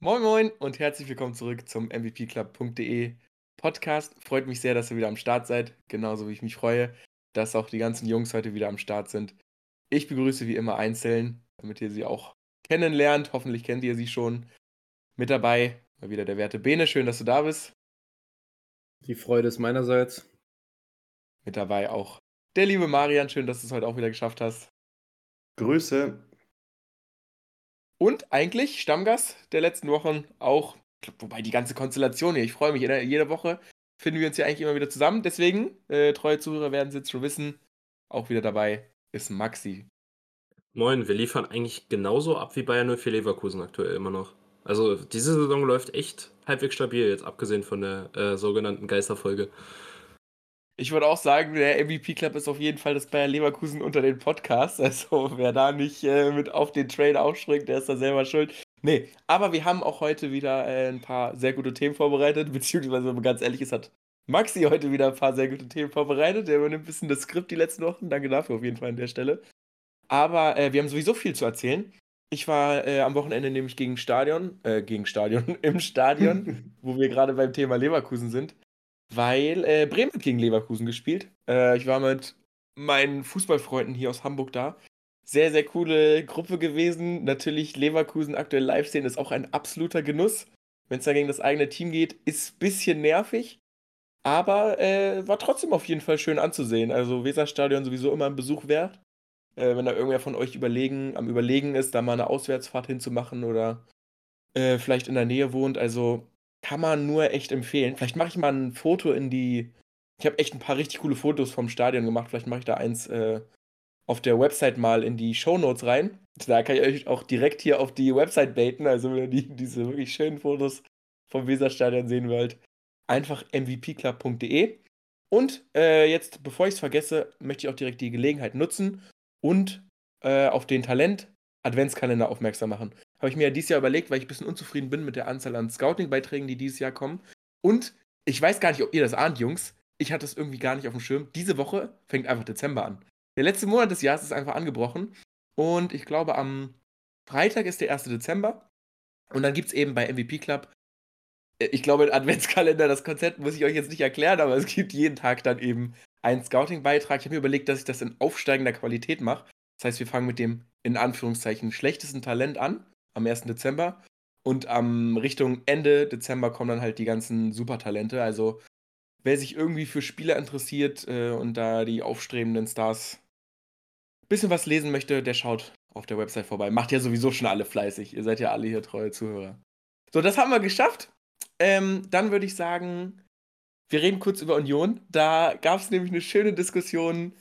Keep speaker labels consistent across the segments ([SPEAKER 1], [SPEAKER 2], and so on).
[SPEAKER 1] Moin Moin und herzlich willkommen zurück zum MVPclub.de Podcast. Freut mich sehr, dass ihr wieder am Start seid, genauso wie ich mich freue, dass auch die ganzen Jungs heute wieder am Start sind. Ich begrüße wie immer einzeln, damit ihr sie auch kennenlernt. Hoffentlich kennt ihr sie schon. Mit dabei mal wieder der werte Bene. Schön, dass du da bist.
[SPEAKER 2] Die Freude ist meinerseits.
[SPEAKER 1] Mit dabei auch der liebe Marian. Schön, dass du es heute auch wieder geschafft hast.
[SPEAKER 3] Grüße.
[SPEAKER 1] Und eigentlich Stammgast der letzten Wochen auch, wobei die ganze Konstellation hier, ich freue mich, jede, Woche finden wir uns ja eigentlich immer wieder zusammen. Deswegen, äh, treue Zuhörer werden es jetzt schon wissen, auch wieder dabei ist Maxi.
[SPEAKER 2] Moin, wir liefern eigentlich genauso ab wie Bayern 04 Leverkusen aktuell immer noch. Also diese Saison läuft echt halbwegs stabil, jetzt abgesehen von der äh, sogenannten Geisterfolge.
[SPEAKER 1] Ich würde auch sagen, der MVP Club ist auf jeden Fall das Bayer Leverkusen unter den Podcasts. Also wer da nicht äh, mit auf den Train aufspringt, der ist da selber schuld. Nee, aber wir haben auch heute wieder äh, ein paar sehr gute Themen vorbereitet, beziehungsweise, wenn man ganz ehrlich ist, hat Maxi heute wieder ein paar sehr gute Themen vorbereitet. Der übernimmt ein bisschen das Skript die letzten Wochen. Danke dafür auf jeden Fall an der Stelle. Aber äh, wir haben sowieso viel zu erzählen. Ich war äh, am Wochenende nämlich gegen Stadion, äh, gegen Stadion, im Stadion, wo wir gerade beim Thema Leverkusen sind weil äh, Bremen hat gegen Leverkusen gespielt. Äh, ich war mit meinen Fußballfreunden hier aus Hamburg da. Sehr, sehr coole Gruppe gewesen. Natürlich Leverkusen aktuell live sehen ist auch ein absoluter Genuss. Wenn es da gegen das eigene Team geht, ist ein bisschen nervig. Aber äh, war trotzdem auf jeden Fall schön anzusehen. Also Weserstadion sowieso immer ein Besuch wert. Äh, wenn da irgendwer von euch überlegen, am Überlegen ist, da mal eine Auswärtsfahrt hinzumachen oder äh, vielleicht in der Nähe wohnt. Also kann man nur echt empfehlen. Vielleicht mache ich mal ein Foto in die. Ich habe echt ein paar richtig coole Fotos vom Stadion gemacht. Vielleicht mache ich da eins äh, auf der Website mal in die Show Notes rein. Da kann ich euch auch direkt hier auf die Website baiten. Also, wenn ihr die, diese wirklich schönen Fotos vom Weserstadion sehen wollt, einfach mvpclub.de. Und äh, jetzt, bevor ich es vergesse, möchte ich auch direkt die Gelegenheit nutzen und äh, auf den Talent Adventskalender aufmerksam machen. Habe ich mir ja dieses Jahr überlegt, weil ich ein bisschen unzufrieden bin mit der Anzahl an Scouting-Beiträgen, die dieses Jahr kommen. Und ich weiß gar nicht, ob ihr das ahnt, Jungs. Ich hatte es irgendwie gar nicht auf dem Schirm. Diese Woche fängt einfach Dezember an. Der letzte Monat des Jahres ist einfach angebrochen. Und ich glaube, am Freitag ist der 1. Dezember. Und dann gibt es eben bei MVP Club, äh, ich glaube, Adventskalender, das Konzept muss ich euch jetzt nicht erklären, aber es gibt jeden Tag dann eben einen Scouting-Beitrag. Ich habe mir überlegt, dass ich das in aufsteigender Qualität mache. Das heißt, wir fangen mit dem in Anführungszeichen schlechtesten Talent an am 1. Dezember. Und am Richtung Ende Dezember kommen dann halt die ganzen Supertalente. Also wer sich irgendwie für Spieler interessiert äh, und da die aufstrebenden Stars ein bisschen was lesen möchte, der schaut auf der Website vorbei. Macht ja sowieso schon alle fleißig. Ihr seid ja alle hier treue Zuhörer. So, das haben wir geschafft. Ähm, dann würde ich sagen, wir reden kurz über Union. Da gab es nämlich eine schöne Diskussion,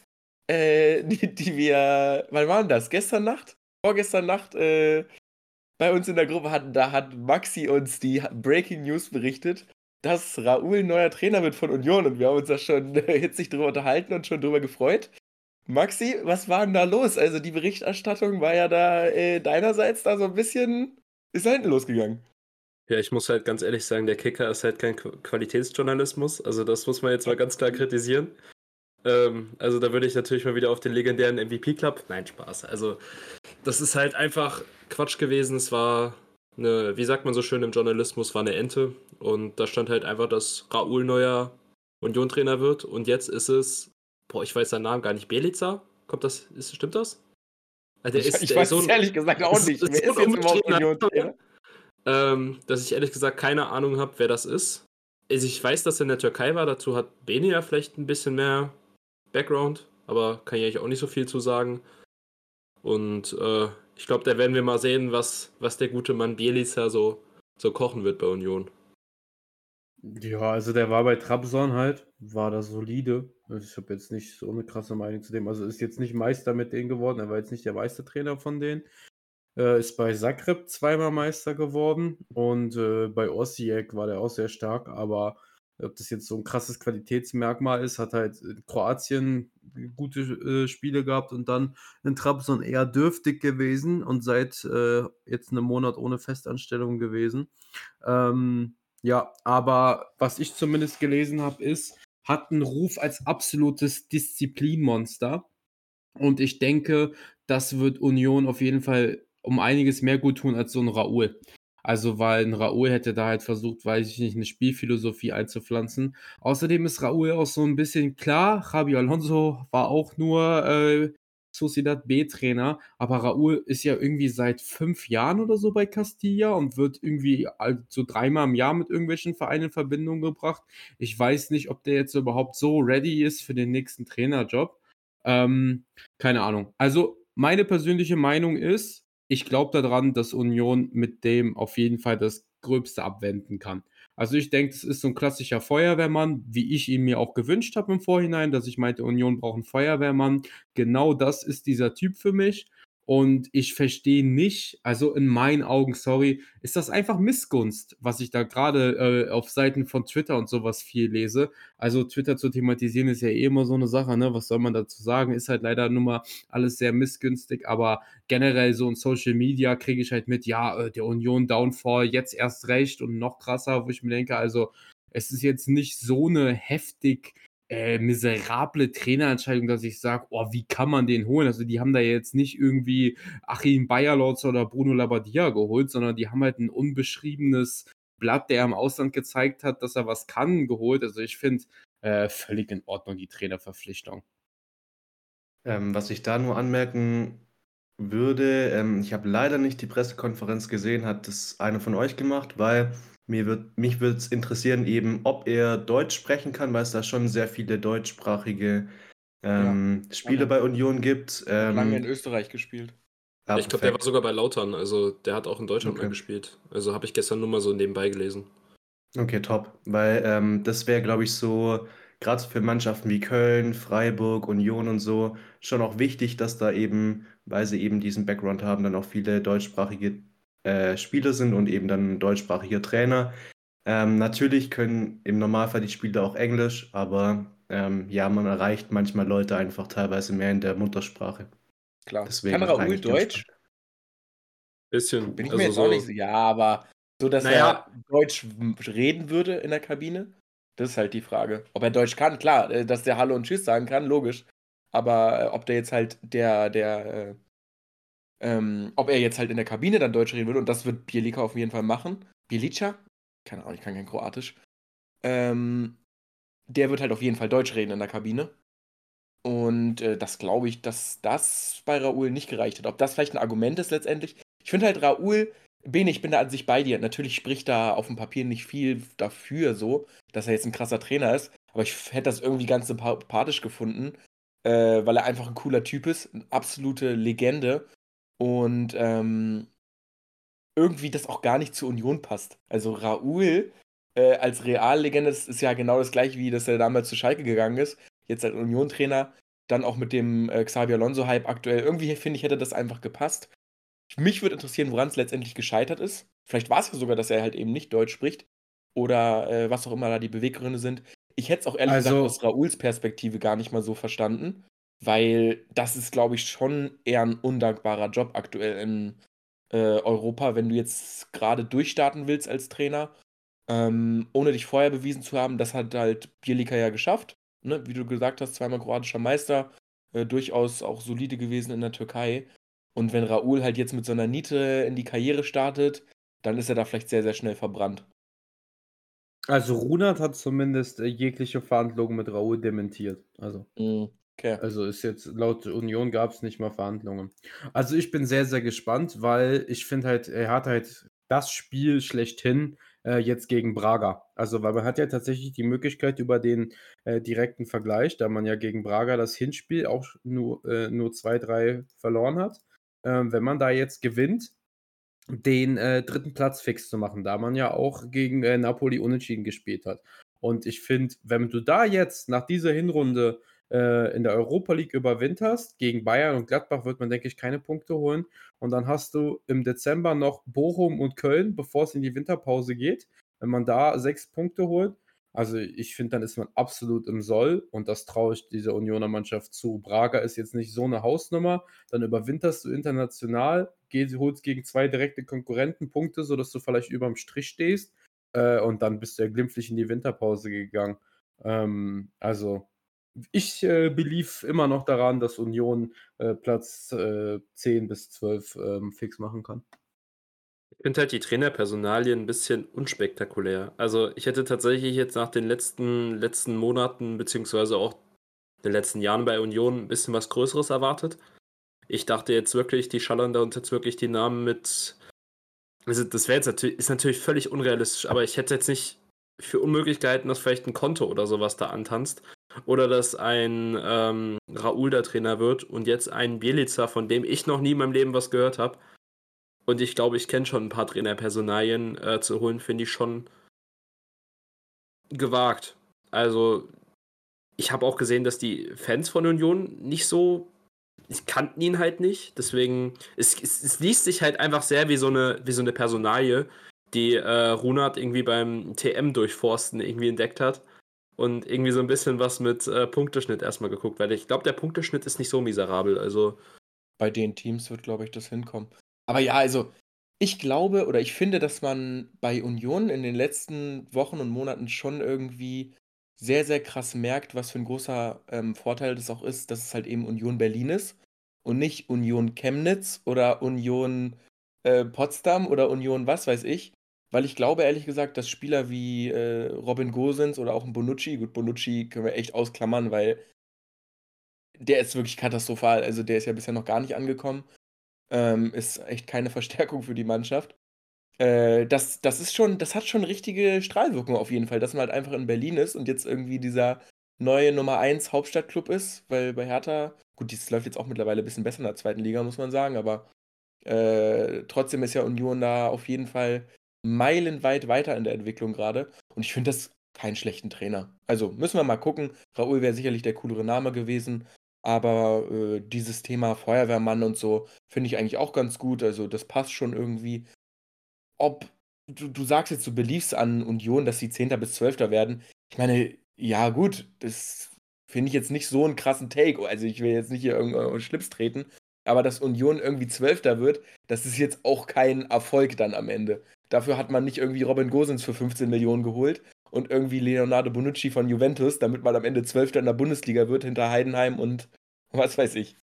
[SPEAKER 1] äh, die, die, wir, wann war denn das? Gestern Nacht? Vorgestern Nacht äh, bei uns in der Gruppe hatten, da hat Maxi uns die Breaking News berichtet, dass Raoul neuer Trainer wird von Union und wir haben uns da schon hitzig drüber unterhalten und schon drüber gefreut. Maxi, was war denn da los? Also die Berichterstattung war ja da äh, deinerseits da so ein bisschen, ist da hinten losgegangen.
[SPEAKER 2] Ja, ich muss halt ganz ehrlich sagen, der Kicker ist halt kein Qualitätsjournalismus. Also das muss man jetzt mal ganz klar kritisieren. Ähm, also da würde ich natürlich mal wieder auf den legendären MVP-Club. Nein, Spaß. Also das ist halt einfach Quatsch gewesen. Es war eine, wie sagt man so schön im Journalismus, war eine Ente. Und da stand halt einfach, dass Raoul neuer Union-Trainer wird. Und jetzt ist es, boah, ich weiß seinen Namen gar nicht, Belica? Kommt das, ist, stimmt das?
[SPEAKER 1] Also ich, ist, ich weiß so es ehrlich gesagt auch nicht. Wer ist, ist jetzt überhaupt Union-Trainer?
[SPEAKER 2] Ähm, dass ich ehrlich gesagt keine Ahnung habe, wer das ist. Also ich weiß, dass er in der Türkei war, dazu hat Beni ja vielleicht ein bisschen mehr Background, aber kann ich eigentlich auch nicht so viel zu sagen. Und äh, ich glaube, da werden wir mal sehen, was, was der gute Mann Bielica so, so kochen wird bei Union.
[SPEAKER 3] Ja, also der war bei Trabzon halt, war da solide. Also ich habe jetzt nicht so eine krasse Meinung zu dem. Also ist jetzt nicht Meister mit denen geworden, er war jetzt nicht der Meistertrainer von denen. Äh, ist bei Zagreb zweimal Meister geworden und äh, bei Osijek war der auch sehr stark, aber ob das jetzt so ein krasses Qualitätsmerkmal ist, hat halt in Kroatien gute äh, Spiele gehabt und dann in Trabzon eher dürftig gewesen und seit äh, jetzt einem Monat ohne Festanstellung gewesen. Ähm, ja, aber was ich zumindest gelesen habe, ist, hat einen Ruf als absolutes Disziplinmonster. Und ich denke, das wird Union auf jeden Fall um einiges mehr gut tun als so ein Raoul. Also, weil ein Raúl hätte da halt versucht, weiß ich nicht, eine Spielphilosophie einzupflanzen. Außerdem ist Raúl auch so ein bisschen klar, Xabi Alonso war auch nur äh, Sociedad B-Trainer, aber Raúl ist ja irgendwie seit fünf Jahren oder so bei Castilla und wird irgendwie so dreimal im Jahr mit irgendwelchen Vereinen in Verbindung gebracht. Ich weiß nicht, ob der jetzt überhaupt so ready ist für den nächsten Trainerjob. Ähm, keine Ahnung. Also, meine persönliche Meinung ist, ich glaube daran, dass Union mit dem auf jeden Fall das Gröbste abwenden kann. Also ich denke, das ist so ein klassischer Feuerwehrmann, wie ich ihn mir auch gewünscht habe im Vorhinein, dass ich meinte, Union braucht einen Feuerwehrmann. Genau das ist dieser Typ für mich. Und ich verstehe nicht, also in meinen Augen, sorry, ist das einfach Missgunst, was ich da gerade äh, auf Seiten von Twitter und sowas viel lese. Also Twitter zu thematisieren ist ja eh immer so eine Sache, ne? Was soll man dazu sagen? Ist halt leider nur mal alles sehr missgünstig, aber generell so in Social Media kriege ich halt mit, ja, äh, der Union Downfall jetzt erst recht und noch krasser, wo ich mir denke, also es ist jetzt nicht so eine heftig äh, miserable Trainerentscheidung, dass ich sage, oh, wie kann man den holen? Also die haben da jetzt nicht irgendwie Achim Bayerlotz oder Bruno Labbadia geholt, sondern die haben halt ein unbeschriebenes Blatt, der im Ausland gezeigt hat, dass er was kann, geholt. Also ich finde äh, völlig in Ordnung die Trainerverpflichtung.
[SPEAKER 4] Ähm, was ich da nur anmerken würde, ähm, ich habe leider nicht die Pressekonferenz gesehen, hat das einer von euch gemacht, weil mir wird, mich würde es interessieren, eben, ob er Deutsch sprechen kann, weil es da schon sehr viele deutschsprachige ähm, ja, Spiele bei Union gibt.
[SPEAKER 1] Ähm, lange in Österreich gespielt.
[SPEAKER 2] Ja, ich glaube, der war sogar bei Lautern, also der hat auch in Deutschland okay. mal gespielt. Also habe ich gestern nur mal so nebenbei gelesen.
[SPEAKER 4] Okay, top. Weil ähm, das wäre, glaube ich, so, gerade für Mannschaften wie Köln, Freiburg, Union und so, schon auch wichtig, dass da eben, weil sie eben diesen Background haben, dann auch viele deutschsprachige äh, Spieler sind und eben dann deutschsprachiger Trainer. Ähm, natürlich können im Normalfall die Spieler auch Englisch, aber ähm, ja, man erreicht manchmal Leute einfach teilweise mehr in der Muttersprache.
[SPEAKER 1] Klar. Deswegen Kann Raoul Deutsch?
[SPEAKER 2] Bisschen.
[SPEAKER 1] Bin ich also mir jetzt so, auch nicht so. Ja, aber so, dass naja. er Deutsch reden würde in der Kabine, das ist halt die Frage. Ob er Deutsch kann, klar, äh, dass der Hallo und Tschüss sagen kann, logisch. Aber äh, ob der jetzt halt der, der äh, ähm, ob er jetzt halt in der Kabine dann Deutsch reden würde, und das wird Bielika auf jeden Fall machen. Bielica? Keine Ahnung, ich kann kein Kroatisch. Ähm, der wird halt auf jeden Fall Deutsch reden in der Kabine. Und äh, das glaube ich, dass das bei Raoul nicht gereicht hat. Ob das vielleicht ein Argument ist letztendlich. Ich finde halt Raoul, Bene, ich bin da an sich bei dir. Natürlich spricht da auf dem Papier nicht viel dafür, so, dass er jetzt ein krasser Trainer ist. Aber ich hätte das irgendwie ganz sympathisch gefunden, äh, weil er einfach ein cooler Typ ist. Eine absolute Legende und ähm, irgendwie das auch gar nicht zur Union passt. Also Raoul äh, als Reallegende, das ist ja genau das gleiche, wie dass er damals zu Schalke gegangen ist, jetzt als Union-Trainer, dann auch mit dem äh, Xabi Alonso-Hype aktuell. Irgendwie finde ich, hätte das einfach gepasst. Mich würde interessieren, woran es letztendlich gescheitert ist. Vielleicht war es ja sogar, dass er halt eben nicht Deutsch spricht. Oder äh, was auch immer da die Beweggründe sind. Ich hätte es auch ehrlich also, gesagt aus Raouls Perspektive gar nicht mal so verstanden. Weil das ist, glaube ich, schon eher ein undankbarer Job aktuell in äh, Europa, wenn du jetzt gerade durchstarten willst als Trainer, ähm, ohne dich vorher bewiesen zu haben. Das hat halt Bielika ja geschafft. Ne? Wie du gesagt hast, zweimal kroatischer Meister, äh, durchaus auch solide gewesen in der Türkei. Und wenn Raoul halt jetzt mit so einer Niete in die Karriere startet, dann ist er da vielleicht sehr, sehr schnell verbrannt.
[SPEAKER 3] Also Runert hat zumindest äh, jegliche Verhandlungen mit Raoul dementiert. Also.
[SPEAKER 1] Mhm. Okay.
[SPEAKER 3] Also ist jetzt laut Union gab es nicht mal Verhandlungen. Also ich bin sehr, sehr gespannt, weil ich finde halt, er hat halt das Spiel schlechthin äh, jetzt gegen Braga. Also weil man hat ja tatsächlich die Möglichkeit über den äh, direkten Vergleich, da man ja gegen Braga das Hinspiel auch nur, äh, nur 2-3 verloren hat. Ähm, wenn man da jetzt gewinnt, den äh, dritten Platz fix zu machen, da man ja auch gegen äh, Napoli unentschieden gespielt hat. Und ich finde, wenn du da jetzt nach dieser Hinrunde äh, in der Europa League überwinterst, gegen Bayern und Gladbach wird man, denke ich, keine Punkte holen. Und dann hast du im Dezember noch Bochum und Köln, bevor es in die Winterpause geht. Wenn man da sechs Punkte holt, also ich finde, dann ist man absolut im Soll und das traue ich dieser Unioner Mannschaft zu. Braga ist jetzt nicht so eine Hausnummer, dann überwinterst du international, gehst, holst gegen zwei direkte Konkurrenten Punkte, sodass du vielleicht über dem Strich stehst äh, und dann bist du ja glimpflich in die Winterpause gegangen. Ähm, also ich äh, belief immer noch daran, dass Union äh, Platz äh, 10 bis 12 ähm, fix machen kann.
[SPEAKER 2] Ich finde halt die Trainerpersonalien ein bisschen unspektakulär. Also ich hätte tatsächlich jetzt nach den letzten, letzten Monaten, beziehungsweise auch den letzten Jahren bei Union ein bisschen was Größeres erwartet. Ich dachte jetzt wirklich, die schallern da uns jetzt wirklich die Namen mit. Also das wäre jetzt natürlich, ist natürlich völlig unrealistisch, aber ich hätte jetzt nicht für unmöglich gehalten, dass vielleicht ein Konto oder sowas da antanzt. Oder dass ein ähm, Raoul der Trainer wird und jetzt ein Bielica, von dem ich noch nie in meinem Leben was gehört habe. Und ich glaube, ich kenne schon ein paar Trainerpersonalien äh, zu holen, finde ich schon gewagt. Also, ich habe auch gesehen, dass die Fans von Union nicht so. Ich kannten ihn halt nicht. Deswegen, es, es, es liest sich halt einfach sehr wie so eine, wie so eine Personalie, die äh, Runert irgendwie beim TM durchforsten irgendwie entdeckt hat. Und irgendwie so ein bisschen was mit äh, Punkteschnitt erstmal geguckt, weil ich glaube, der Punkteschnitt ist nicht so miserabel. Also.
[SPEAKER 1] Bei den Teams wird, glaube ich, das hinkommen. Aber ja, also ich glaube oder ich finde, dass man bei Union in den letzten Wochen und Monaten schon irgendwie sehr, sehr krass merkt, was für ein großer ähm, Vorteil das auch ist, dass es halt eben Union Berlin ist und nicht Union Chemnitz oder Union äh, Potsdam oder Union was weiß ich. Weil ich glaube, ehrlich gesagt, dass Spieler wie äh, Robin Gosens oder auch ein Bonucci, gut, Bonucci können wir echt ausklammern, weil der ist wirklich katastrophal. Also der ist ja bisher noch gar nicht angekommen. Ähm, ist echt keine Verstärkung für die Mannschaft. Äh, das, das ist schon, das hat schon richtige Strahlwirkung auf jeden Fall, dass man halt einfach in Berlin ist und jetzt irgendwie dieser neue Nummer 1 Hauptstadtclub ist, weil bei Hertha, gut, das läuft jetzt auch mittlerweile ein bisschen besser in der zweiten Liga, muss man sagen, aber äh, trotzdem ist ja Union da auf jeden Fall meilenweit weiter in der Entwicklung gerade. Und ich finde das keinen schlechten Trainer. Also müssen wir mal gucken. Raoul wäre sicherlich der coolere Name gewesen. Aber äh, dieses Thema Feuerwehrmann und so finde ich eigentlich auch ganz gut. Also das passt schon irgendwie. Ob du, du sagst jetzt, du beliefst an Union, dass sie 10. bis 12. werden. Ich meine, ja gut, das finde ich jetzt nicht so einen krassen Take. Also ich will jetzt nicht hier irgendwo Schlips treten. Aber dass Union irgendwie 12. wird, das ist jetzt auch kein Erfolg dann am Ende. Dafür hat man nicht irgendwie Robin Gosens für 15 Millionen geholt und irgendwie Leonardo Bonucci von Juventus, damit man am Ende Zwölfter in der Bundesliga wird hinter Heidenheim und was weiß ich.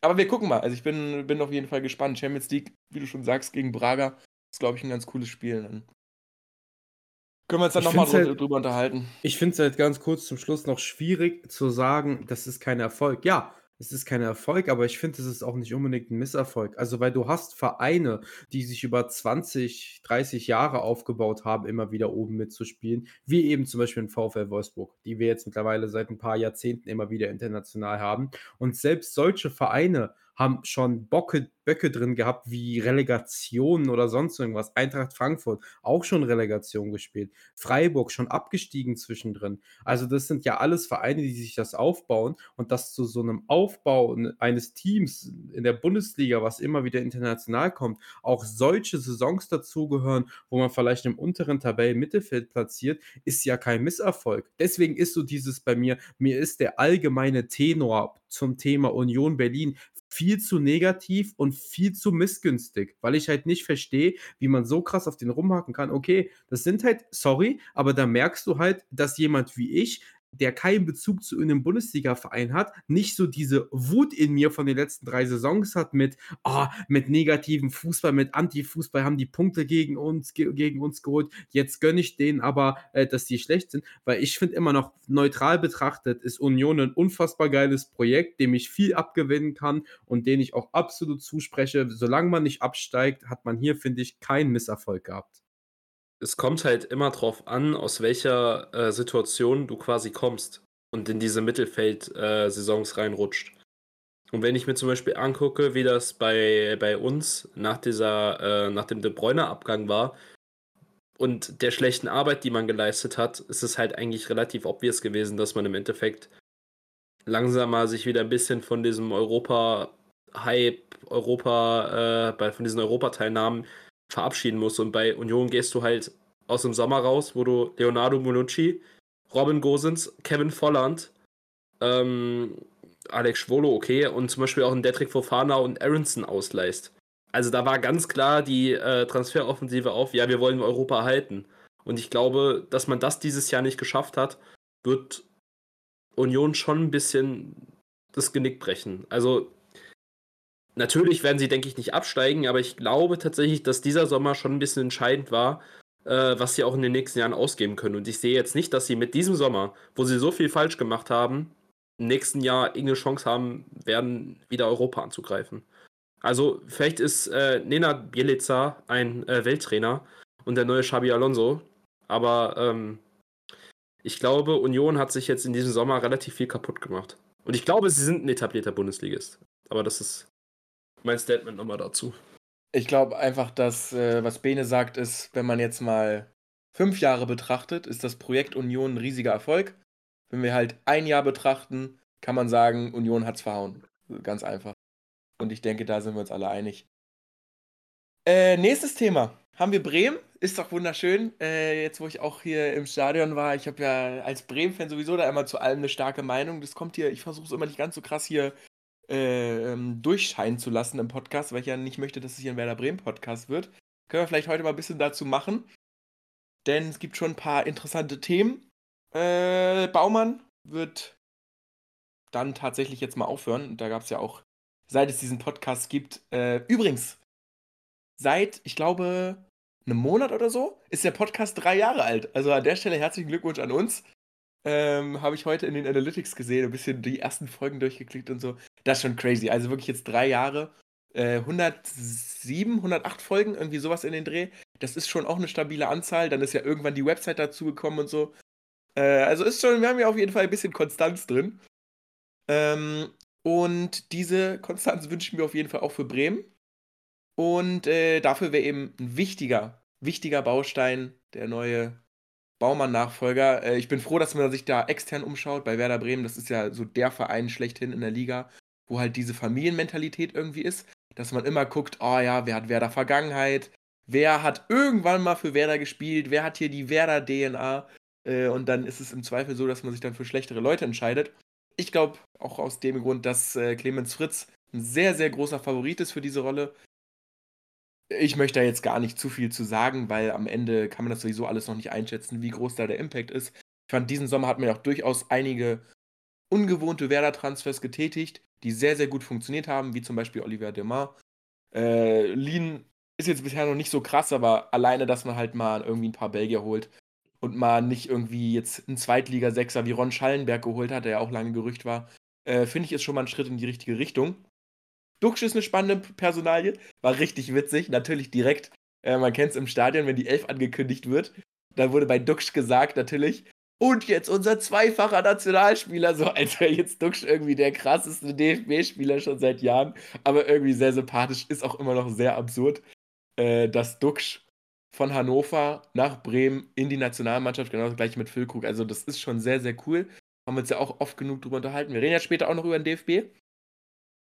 [SPEAKER 1] Aber wir gucken mal. Also ich bin, bin auf jeden Fall gespannt. Champions League, wie du schon sagst, gegen Braga ist, glaube ich, ein ganz cooles Spiel. Dann können wir uns dann nochmal drüber, halt, drüber unterhalten.
[SPEAKER 3] Ich finde es halt ganz kurz zum Schluss noch schwierig zu sagen, das ist kein Erfolg. Ja, es ist kein Erfolg, aber ich finde, es ist auch nicht unbedingt ein Misserfolg. Also, weil du hast Vereine, die sich über 20, 30 Jahre aufgebaut haben, immer wieder oben mitzuspielen, wie eben zum Beispiel in VfL Wolfsburg, die wir jetzt mittlerweile seit ein paar Jahrzehnten immer wieder international haben. Und selbst solche Vereine haben schon Bocke, Böcke drin gehabt, wie Relegationen oder sonst irgendwas. Eintracht Frankfurt auch schon Relegation gespielt. Freiburg schon abgestiegen zwischendrin. Also das sind ja alles Vereine, die sich das aufbauen und das zu so einem Aufbau eines Teams in der Bundesliga, was immer wieder international kommt, auch solche Saisons dazugehören, wo man vielleicht im unteren Tabellenmittelfeld platziert, ist ja kein Misserfolg. Deswegen ist so dieses bei mir, mir ist der allgemeine Tenor zum Thema Union Berlin viel zu negativ und viel zu missgünstig, weil ich halt nicht verstehe, wie man so krass auf den rumhaken kann. Okay, das sind halt, sorry, aber da merkst du halt, dass jemand wie ich der keinen Bezug zu einem Bundesliga-Verein hat, nicht so diese Wut in mir von den letzten drei Saisons hat mit, oh, mit negativen Fußball, mit Anti-Fußball haben die Punkte gegen uns, ge gegen uns geholt. Jetzt gönne ich denen aber, äh, dass die schlecht sind, weil ich finde immer noch neutral betrachtet ist Union ein unfassbar geiles Projekt, dem ich viel abgewinnen kann und den ich auch absolut zuspreche. Solange man nicht absteigt, hat man hier, finde ich, keinen Misserfolg gehabt
[SPEAKER 2] es kommt halt immer drauf an, aus welcher äh, Situation du quasi kommst und in diese Mittelfeld-Saisons äh, reinrutscht. Und wenn ich mir zum Beispiel angucke, wie das bei, bei uns nach dieser, äh, nach dem De Bruyne-Abgang war und der schlechten Arbeit, die man geleistet hat, ist es halt eigentlich relativ obvious gewesen, dass man im Endeffekt langsam mal sich wieder ein bisschen von diesem Europa-Hype, Europa, äh, bei, von diesen Europateilnahmen verabschieden musst. Und bei Union gehst du halt aus dem Sommer raus, wo du Leonardo Monucci, Robin Gosens, Kevin Volland, ähm, Alex Schwolo, okay, und zum Beispiel auch einen Detrick Fofana und Aronson ausleist. Also da war ganz klar die äh, Transferoffensive auf, ja, wir wollen Europa halten. Und ich glaube, dass man das dieses Jahr nicht geschafft hat, wird Union schon ein bisschen das Genick brechen. Also natürlich werden sie, denke ich, nicht absteigen, aber ich glaube tatsächlich, dass dieser Sommer schon ein bisschen entscheidend war, äh, was sie auch in den nächsten Jahren ausgeben können. Und ich sehe jetzt nicht, dass sie mit diesem Sommer, wo sie so viel falsch gemacht haben, im nächsten Jahr irgendeine Chance haben werden, wieder Europa anzugreifen. Also vielleicht ist äh, Nenad Bielica ein äh, Welttrainer und der neue Xabi Alonso, aber ähm, ich glaube, Union hat sich jetzt in diesem Sommer relativ viel kaputt gemacht. Und ich glaube, sie sind ein etablierter Bundesligist. Aber das ist mein Statement nochmal dazu.
[SPEAKER 1] Ich glaube einfach, dass, äh, was Bene sagt, ist, wenn man jetzt mal fünf Jahre betrachtet, ist das Projekt Union ein riesiger Erfolg. Wenn wir halt ein Jahr betrachten, kann man sagen, Union hat es verhauen. Ganz einfach. Und ich denke, da sind wir uns alle einig. Äh, nächstes Thema. Haben wir Bremen? Ist doch wunderschön. Äh, jetzt, wo ich auch hier im Stadion war, ich habe ja als Bremen-Fan sowieso da immer zu allem eine starke Meinung. Das kommt hier, ich versuche es immer nicht ganz so krass hier äh, ähm, durchscheinen zu lassen im Podcast, weil ich ja nicht möchte, dass es hier ein Werder Bremen-Podcast wird. Können wir vielleicht heute mal ein bisschen dazu machen. Denn es gibt schon ein paar interessante Themen. Äh, Baumann wird dann tatsächlich jetzt mal aufhören. Da gab es ja auch, seit es diesen Podcast gibt. Äh, übrigens, seit, ich glaube, einem Monat oder so ist der Podcast drei Jahre alt. Also an der Stelle herzlichen Glückwunsch an uns. Ähm, Habe ich heute in den Analytics gesehen, ein bisschen die ersten Folgen durchgeklickt und so. Das ist schon crazy. Also wirklich jetzt drei Jahre. Äh, 107, 108 Folgen, irgendwie sowas in den Dreh. Das ist schon auch eine stabile Anzahl. Dann ist ja irgendwann die Website dazugekommen und so. Äh, also ist schon, wir haben ja auf jeden Fall ein bisschen Konstanz drin. Ähm, und diese Konstanz wünsche ich mir auf jeden Fall auch für Bremen. Und äh, dafür wäre eben ein wichtiger, wichtiger Baustein der neue Baumann-Nachfolger. Äh, ich bin froh, dass man sich da extern umschaut bei Werder Bremen. Das ist ja so der Verein schlechthin in der Liga, wo halt diese Familienmentalität irgendwie ist. Dass man immer guckt, oh ja, wer hat Werder Vergangenheit? Wer hat irgendwann mal für Werder gespielt? Wer hat hier die Werder-DNA? Äh, und dann ist es im Zweifel so, dass man sich dann für schlechtere Leute entscheidet. Ich glaube auch aus dem Grund, dass äh, Clemens Fritz ein sehr, sehr großer Favorit ist für diese Rolle. Ich möchte da jetzt gar nicht zu viel zu sagen, weil am Ende kann man das sowieso alles noch nicht einschätzen, wie groß da der Impact ist. Ich fand, diesen Sommer hat man ja auch durchaus einige ungewohnte Werder-Transfers getätigt, die sehr, sehr gut funktioniert haben, wie zum Beispiel Oliver Demar. Äh, Lien ist jetzt bisher noch nicht so krass, aber alleine, dass man halt mal irgendwie ein paar Belgier holt und mal nicht irgendwie jetzt einen Zweitliga-Sechser wie Ron Schallenberg geholt hat, der ja auch lange Gerücht war, äh, finde ich, ist schon mal ein Schritt in die richtige Richtung. Duxch ist eine spannende Personalie, war richtig witzig, natürlich direkt. Äh, man kennt es im Stadion, wenn die Elf angekündigt wird. Da wurde bei Duxch gesagt, natürlich, und jetzt unser zweifacher Nationalspieler, so als wäre jetzt Duxch irgendwie der krasseste DFB-Spieler schon seit Jahren. Aber irgendwie sehr sympathisch, ist auch immer noch sehr absurd, äh, dass Duxch von Hannover nach Bremen in die Nationalmannschaft, genau das gleiche mit Füllkrug. Also, das ist schon sehr, sehr cool. Haben wir uns ja auch oft genug drüber unterhalten. Wir reden ja später auch noch über den DFB.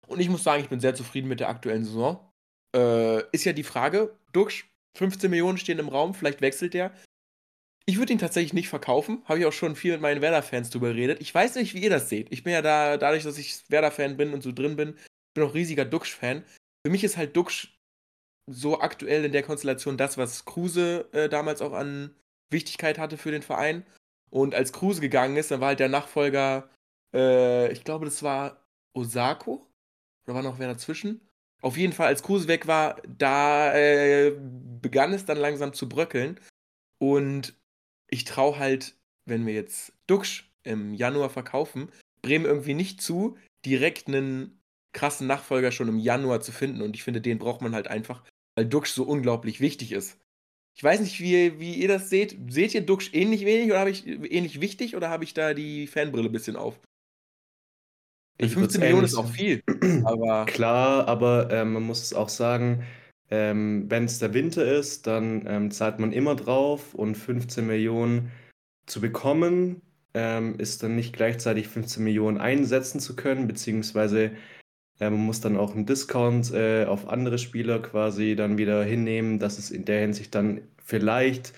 [SPEAKER 1] Und ich muss sagen, ich bin sehr zufrieden mit der aktuellen Saison. Äh, ist ja die Frage, Duxch, 15 Millionen stehen im Raum, vielleicht wechselt der. Ich würde ihn tatsächlich nicht verkaufen. Habe ich auch schon viel mit meinen Werder-Fans drüber geredet. Ich weiß nicht, wie ihr das seht. Ich bin ja da, dadurch, dass ich Werder-Fan bin und so drin bin, bin auch riesiger Duxch-Fan. Für mich ist halt Duxch so aktuell in der Konstellation das, was Kruse äh, damals auch an Wichtigkeit hatte für den Verein. Und als Kruse gegangen ist, dann war halt der Nachfolger, äh, ich glaube, das war Osako. Oder war noch wer dazwischen? Auf jeden Fall, als Kruse weg war, da äh, begann es dann langsam zu bröckeln. Und ich traue halt, wenn wir jetzt Duxch im Januar verkaufen, Bremen irgendwie nicht zu, direkt einen krassen Nachfolger schon im Januar zu finden. Und ich finde, den braucht man halt einfach, weil Duxch so unglaublich wichtig ist. Ich weiß nicht, wie, wie ihr das seht. Seht ihr Duxch ähnlich wenig oder habe ich ähnlich wichtig oder habe ich da die Fanbrille ein bisschen auf?
[SPEAKER 4] Ich 15 Millionen ist auch viel. Aber Klar, aber ähm, man muss auch sagen, ähm, wenn es der Winter ist, dann ähm, zahlt man immer drauf und 15 Millionen zu bekommen, ähm, ist dann nicht gleichzeitig 15 Millionen einsetzen zu können, beziehungsweise äh, man muss dann auch einen Discount äh, auf andere Spieler quasi dann wieder hinnehmen, dass es in der Hinsicht dann vielleicht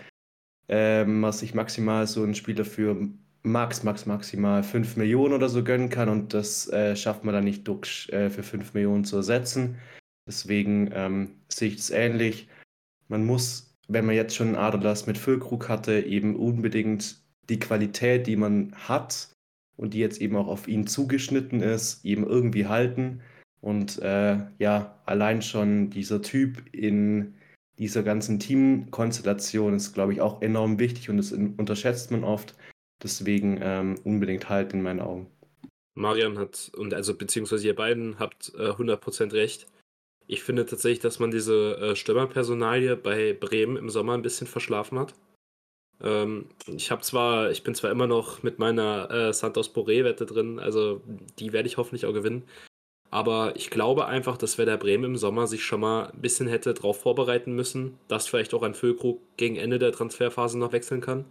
[SPEAKER 4] ähm, man sich maximal so einen Spieler für max, max, maximal 5 Millionen oder so gönnen kann und das äh, schafft man dann nicht Duxch äh, für 5 Millionen zu ersetzen. Deswegen ähm, sehe ich es ähnlich. Man muss, wenn man jetzt schon Aderlass mit Füllkrug hatte, eben unbedingt die Qualität, die man hat und die jetzt eben auch auf ihn zugeschnitten ist, eben irgendwie halten. Und äh, ja, allein schon dieser Typ in dieser ganzen Teamkonstellation ist, glaube ich, auch enorm wichtig und das unterschätzt man oft. Deswegen ähm, unbedingt halt in meinen Augen.
[SPEAKER 2] Marian hat, und also beziehungsweise ihr beiden habt äh, 100% recht. Ich finde tatsächlich, dass man diese äh, Stürmerpersonalie bei Bremen im Sommer ein bisschen verschlafen hat. Ähm, ich habe zwar, ich bin zwar immer noch mit meiner äh, Santos Boré-Wette drin, also die werde ich hoffentlich auch gewinnen. Aber ich glaube einfach, dass Werder Bremen im Sommer sich schon mal ein bisschen hätte darauf vorbereiten müssen, dass vielleicht auch ein Füllkrug gegen Ende der Transferphase noch wechseln kann.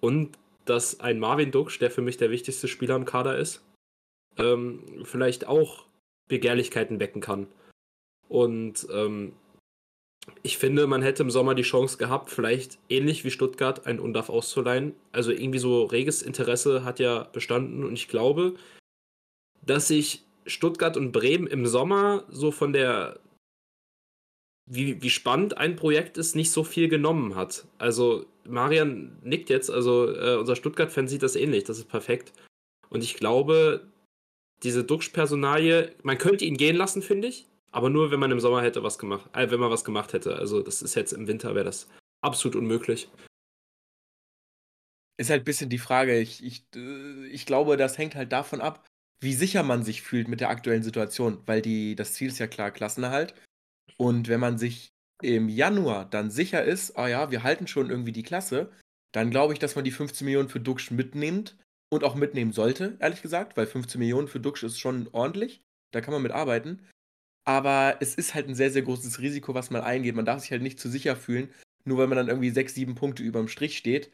[SPEAKER 2] Und dass ein Marvin Duksch, der für mich der wichtigste Spieler im Kader ist, ähm, vielleicht auch Begehrlichkeiten wecken kann. Und ähm, ich finde, man hätte im Sommer die Chance gehabt, vielleicht ähnlich wie Stuttgart einen Undaf auszuleihen. Also irgendwie so reges Interesse hat ja bestanden und ich glaube, dass sich Stuttgart und Bremen im Sommer so von der, wie, wie spannend ein Projekt ist, nicht so viel genommen hat. Also Marian nickt jetzt, also äh, unser Stuttgart-Fan sieht das ähnlich, das ist perfekt. Und ich glaube, diese Duxch-Personalie, man könnte ihn gehen lassen, finde ich, aber nur, wenn man im Sommer hätte was gemacht, äh, wenn man was gemacht hätte. Also das ist jetzt im Winter, wäre das absolut unmöglich.
[SPEAKER 1] Ist halt ein bisschen die Frage. Ich, ich, äh, ich glaube, das hängt halt davon ab, wie sicher man sich fühlt mit der aktuellen Situation, weil die, das Ziel ist ja klar Klassenerhalt. Und wenn man sich im Januar dann sicher ist, ah ja, wir halten schon irgendwie die Klasse, dann glaube ich, dass man die 15 Millionen für Duxch mitnimmt und auch mitnehmen sollte, ehrlich gesagt, weil 15 Millionen für Duxch ist schon ordentlich. Da kann man mit arbeiten. Aber es ist halt ein sehr, sehr großes Risiko, was man eingeht. Man darf sich halt nicht zu sicher fühlen, nur weil man dann irgendwie sechs, sieben Punkte über dem Strich steht.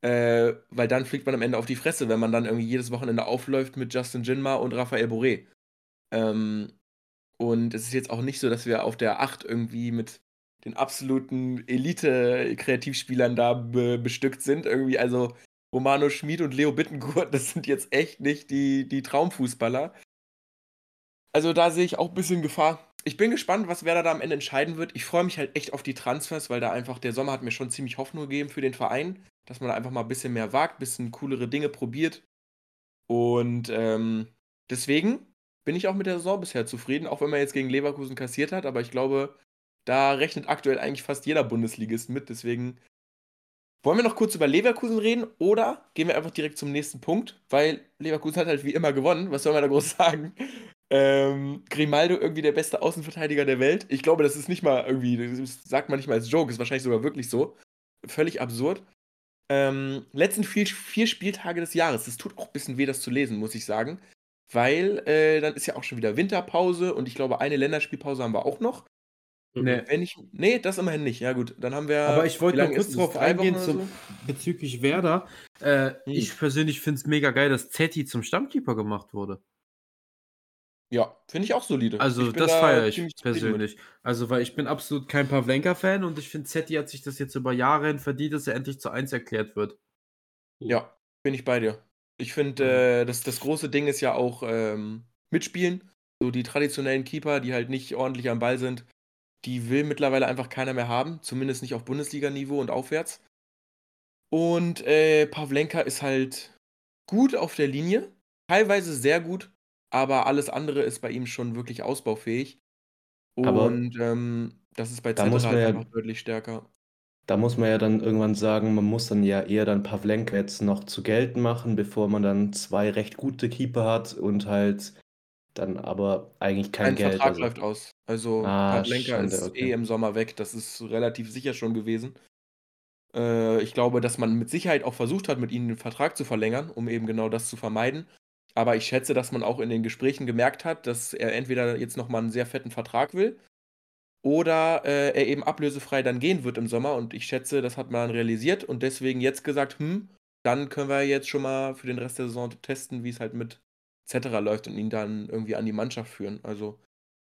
[SPEAKER 1] Äh, weil dann fliegt man am Ende auf die Fresse, wenn man dann irgendwie jedes Wochenende aufläuft mit Justin Jinma und Raphael Boré. Ähm, und es ist jetzt auch nicht so, dass wir auf der 8 irgendwie mit den absoluten Elite-Kreativspielern da be bestückt sind. Irgendwie, also Romano Schmid und Leo Bittenkurt, das sind jetzt echt nicht die, die Traumfußballer. Also da sehe ich auch ein bisschen Gefahr. Ich bin gespannt, was Werder da am Ende entscheiden wird. Ich freue mich halt echt auf die Transfers, weil da einfach der Sommer hat mir schon ziemlich Hoffnung gegeben für den Verein, dass man da einfach mal ein bisschen mehr wagt, ein bisschen coolere Dinge probiert. Und ähm, deswegen bin ich auch mit der Saison bisher zufrieden, auch wenn man jetzt gegen Leverkusen kassiert hat. Aber ich glaube, da rechnet aktuell eigentlich fast jeder Bundesligist mit. Deswegen wollen wir noch kurz über Leverkusen reden oder gehen wir einfach direkt zum nächsten Punkt, weil Leverkusen hat halt wie immer gewonnen. Was soll man da groß sagen? Ähm, Grimaldo irgendwie der beste Außenverteidiger der Welt. Ich glaube, das ist nicht mal irgendwie, das sagt man nicht mal als Joke, ist wahrscheinlich sogar wirklich so. Völlig absurd. Ähm, letzten vier, vier Spieltage des Jahres. Das tut auch ein bisschen weh, das zu lesen, muss ich sagen. Weil äh, dann ist ja auch schon wieder Winterpause und ich glaube, eine Länderspielpause haben wir auch noch. Nee. Wenn ich, nee, das immerhin nicht. Ja, gut, dann haben wir.
[SPEAKER 3] Aber ich wollte noch kurz darauf eingehen zum, so? bezüglich Werder. Äh, hm. Ich persönlich finde es mega geil, dass Zetti zum Stammkeeper gemacht wurde.
[SPEAKER 1] Ja, finde ich auch solide.
[SPEAKER 3] Also, das da feiere ich persönlich. Also, weil ich bin absolut kein Pavlenka-Fan und ich finde, Zetti hat sich das jetzt über Jahre hin verdient, dass er endlich zu 1 erklärt wird.
[SPEAKER 1] Ja, bin ich bei dir. Ich finde, mhm. äh, das, das große Ding ist ja auch ähm, mitspielen. So die traditionellen Keeper, die halt nicht ordentlich am Ball sind, die will mittlerweile einfach keiner mehr haben. Zumindest nicht auf Bundesliga-Niveau und aufwärts. Und äh, Pavlenka ist halt gut auf der Linie. Teilweise sehr gut, aber alles andere ist bei ihm schon wirklich ausbaufähig. Und ähm, das ist bei
[SPEAKER 4] da muss
[SPEAKER 1] halt
[SPEAKER 4] man ja,
[SPEAKER 1] einfach deutlich stärker.
[SPEAKER 4] Da muss man ja dann irgendwann sagen, man muss dann ja eher dann Pavlenka jetzt noch zu Geld machen, bevor man dann zwei recht gute Keeper hat und halt dann aber eigentlich kein
[SPEAKER 1] Ein
[SPEAKER 4] Geld.
[SPEAKER 1] Vertrag also. läuft aus. Also
[SPEAKER 4] ah,
[SPEAKER 1] Pavlenka Schande, ist okay. eh im Sommer weg. Das ist relativ sicher schon gewesen. Äh, ich glaube, dass man mit Sicherheit auch versucht hat, mit ihnen den Vertrag zu verlängern, um eben genau das zu vermeiden. Aber ich schätze, dass man auch in den Gesprächen gemerkt hat, dass er entweder jetzt nochmal einen sehr fetten Vertrag will oder äh, er eben ablösefrei dann gehen wird im Sommer. Und ich schätze, das hat man realisiert und deswegen jetzt gesagt, hm, dann können wir jetzt schon mal für den Rest der Saison testen, wie es halt mit etc. läuft und ihn dann irgendwie an die Mannschaft führen. Also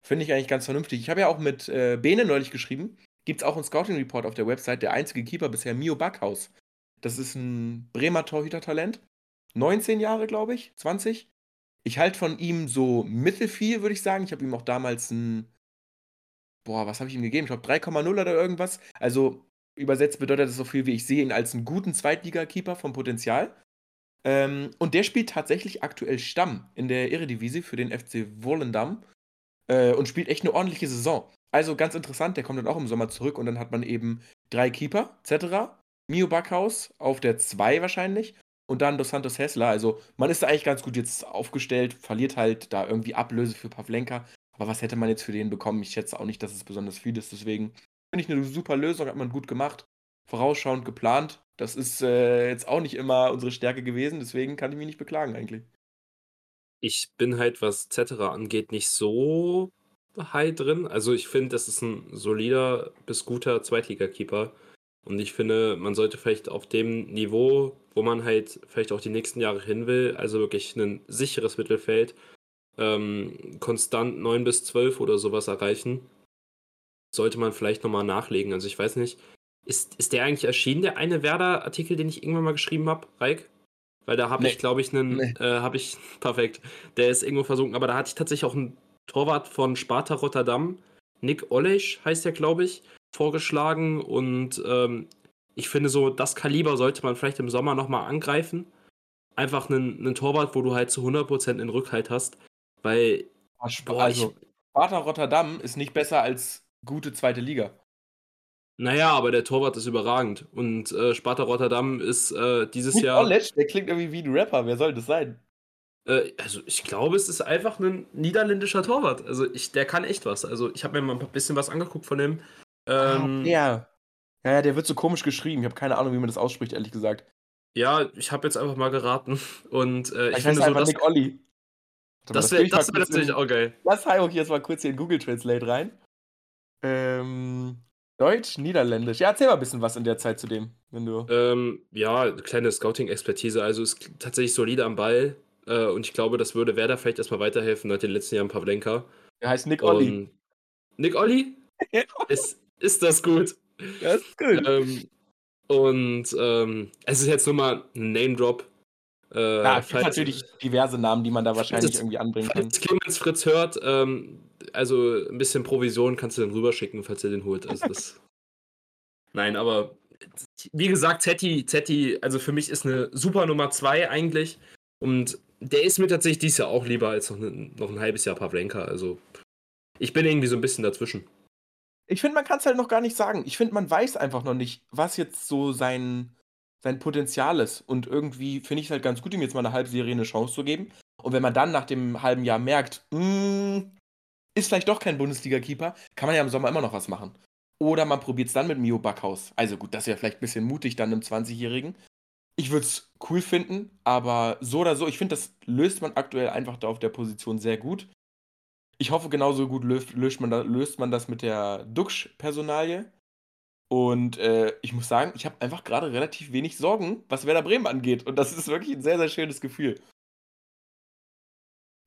[SPEAKER 1] finde ich eigentlich ganz vernünftig. Ich habe ja auch mit äh, Bene neulich geschrieben. Gibt es auch einen Scouting-Report auf der Website. Der einzige Keeper bisher, Mio Backhaus. Das ist ein Bremer Torhüter-Talent. 19 Jahre, glaube ich, 20. Ich halte von ihm so mittelfiel, würde ich sagen. Ich habe ihm auch damals ein, boah, was habe ich ihm gegeben? Ich glaube 3,0 oder irgendwas. Also übersetzt bedeutet das so viel wie ich sehe ihn als einen guten Zweitliga-Keeper vom Potenzial. Ähm, und der spielt tatsächlich aktuell Stamm in der Eredivisie für den FC Volendam. äh, und spielt echt eine ordentliche Saison. Also ganz interessant, der kommt dann auch im Sommer zurück und dann hat man eben drei Keeper, etc. Mio Backhaus auf der 2 wahrscheinlich und dann Dos Santos Hessler. Also man ist da eigentlich ganz gut jetzt aufgestellt, verliert halt da irgendwie Ablöse für Pavlenka. Aber was hätte man jetzt für den bekommen? Ich schätze auch nicht, dass es besonders viel ist. Deswegen finde ich eine super Lösung, hat man gut gemacht, vorausschauend geplant. Das ist äh, jetzt auch nicht immer unsere Stärke gewesen, deswegen kann ich mich nicht beklagen eigentlich.
[SPEAKER 2] Ich bin halt, was Cetera angeht, nicht so high drin. Also ich finde, das ist ein solider bis guter Zweitligakeeper. Und ich finde, man sollte vielleicht auf dem Niveau, wo man halt vielleicht auch die nächsten Jahre hin will, also wirklich ein sicheres Mittelfeld, ähm, konstant 9 bis 12 oder sowas erreichen, sollte man vielleicht nochmal nachlegen. Also ich weiß nicht, ist, ist der eigentlich erschienen, der eine Werder-Artikel, den ich irgendwann mal geschrieben habe, Reik? Weil da habe nee. ich, glaube ich, einen, nee. äh, habe ich, perfekt, der ist irgendwo versunken, aber da hatte ich tatsächlich auch einen Torwart von Sparta Rotterdam, Nick Olesch heißt der, glaube ich, vorgeschlagen und ähm, ich finde so, das Kaliber sollte man vielleicht im Sommer nochmal angreifen. Einfach einen, einen Torwart, wo du halt zu 100% in Rückhalt hast, weil...
[SPEAKER 1] Boah, also, Sparta Rotterdam ist nicht besser als gute zweite Liga.
[SPEAKER 2] Naja, aber der Torwart ist überragend. Und äh, Sparta Rotterdam ist äh, dieses
[SPEAKER 1] Nick
[SPEAKER 2] Jahr.
[SPEAKER 1] Olesch, der klingt irgendwie wie ein Rapper. Wer soll das sein?
[SPEAKER 2] Äh, also, ich glaube, es ist einfach ein niederländischer Torwart. Also, ich, der kann echt was. Also, ich habe mir mal ein bisschen was angeguckt von dem.
[SPEAKER 1] Ähm, ah, ja. Ja, der wird so komisch geschrieben. Ich habe keine Ahnung, wie man das ausspricht, ehrlich gesagt.
[SPEAKER 2] Ja, ich habe jetzt einfach mal geraten. Und äh, ich,
[SPEAKER 1] ich finde so, dass. Nick Olli.
[SPEAKER 2] Das wäre wär natürlich auch geil.
[SPEAKER 1] Lass Heiro jetzt mal kurz hier in Google Translate rein. Ähm, Deutsch, Niederländisch. Ja, erzähl mal ein bisschen was in der Zeit zu dem, wenn du.
[SPEAKER 2] Ähm, ja, kleine Scouting-Expertise. Also ist tatsächlich solide am Ball. Äh, und ich glaube, das würde Werder vielleicht erstmal weiterhelfen nach den letzten Jahren Pavlenka.
[SPEAKER 1] Er heißt Nick Olli.
[SPEAKER 2] Nick Olli? ist, ist das gut?
[SPEAKER 1] Ja, ist gut.
[SPEAKER 2] Ähm, und ähm, es ist jetzt nur mal ein Name-Drop.
[SPEAKER 1] Äh, ja, es gibt natürlich diverse Namen, die man da wahrscheinlich irgendwie anbringen kann.
[SPEAKER 2] Falls Clemens Fritz hört, ähm, also ein bisschen Provision kannst du dann rüberschicken, falls er den holt. Also das. Nein, aber wie gesagt, Zetti, Zetti, also für mich ist eine super Nummer 2 eigentlich. Und der ist mir tatsächlich dieses Jahr auch lieber als noch, ne, noch ein halbes Jahr Pavlenka. Also ich bin irgendwie so ein bisschen dazwischen.
[SPEAKER 1] Ich finde, man kann es halt noch gar nicht sagen. Ich finde, man weiß einfach noch nicht, was jetzt so sein, sein Potenzial ist. Und irgendwie finde ich es halt ganz gut, ihm jetzt mal eine Halbserie eine Chance zu geben. Und wenn man dann nach dem halben Jahr merkt, mh, hm, ist vielleicht doch kein Bundesliga-Keeper, kann man ja im Sommer immer noch was machen. Oder man probiert es dann mit Mio Backhaus. Also gut, das ist ja vielleicht ein bisschen mutig dann einem 20-Jährigen. Ich würde es cool finden, aber so oder so, ich finde, das löst man aktuell einfach da auf der Position sehr gut. Ich hoffe, genauso gut löst, löst, man, da, löst man das mit der Duxch-Personalie. Und äh, ich muss sagen, ich habe einfach gerade relativ wenig Sorgen, was Werder Bremen angeht. Und das ist wirklich ein sehr, sehr schönes Gefühl.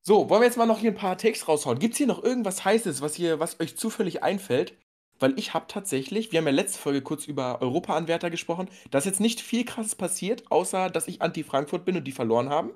[SPEAKER 1] So, wollen wir jetzt mal noch hier ein paar Takes raushauen? Gibt es hier noch irgendwas Heißes, was, hier, was euch zufällig einfällt? Weil ich habe tatsächlich, wir haben ja letzte Folge kurz über Europa-Anwärter gesprochen, ist jetzt nicht viel krasses passiert, außer dass ich anti-Frankfurt bin und die verloren haben.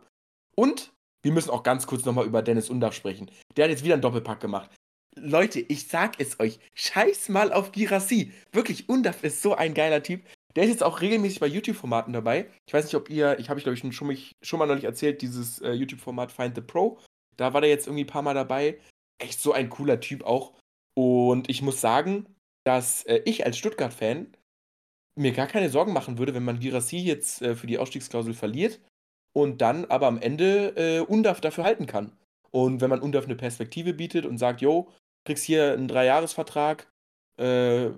[SPEAKER 1] Und wir müssen auch ganz kurz nochmal über Dennis Undaff sprechen. Der hat jetzt wieder einen Doppelpack gemacht. Leute, ich sag es euch, scheiß mal auf Girassi. Wirklich, Undaff ist so ein geiler Typ. Der ist jetzt auch regelmäßig bei YouTube-Formaten dabei. Ich weiß nicht, ob ihr, ich habe ich glaube ich schon, schon, mal neulich erzählt, dieses äh, YouTube-Format Find the Pro. Da war der jetzt irgendwie ein paar Mal dabei. Echt so ein cooler Typ auch. Und ich muss sagen, dass äh, ich als Stuttgart-Fan mir gar keine Sorgen machen würde, wenn man Girassi jetzt äh, für die Ausstiegsklausel verliert und dann aber am Ende äh, Undaf dafür halten kann. Und wenn man Undaf eine Perspektive bietet und sagt, yo, kriegst hier einen Dreijahresvertrag, äh,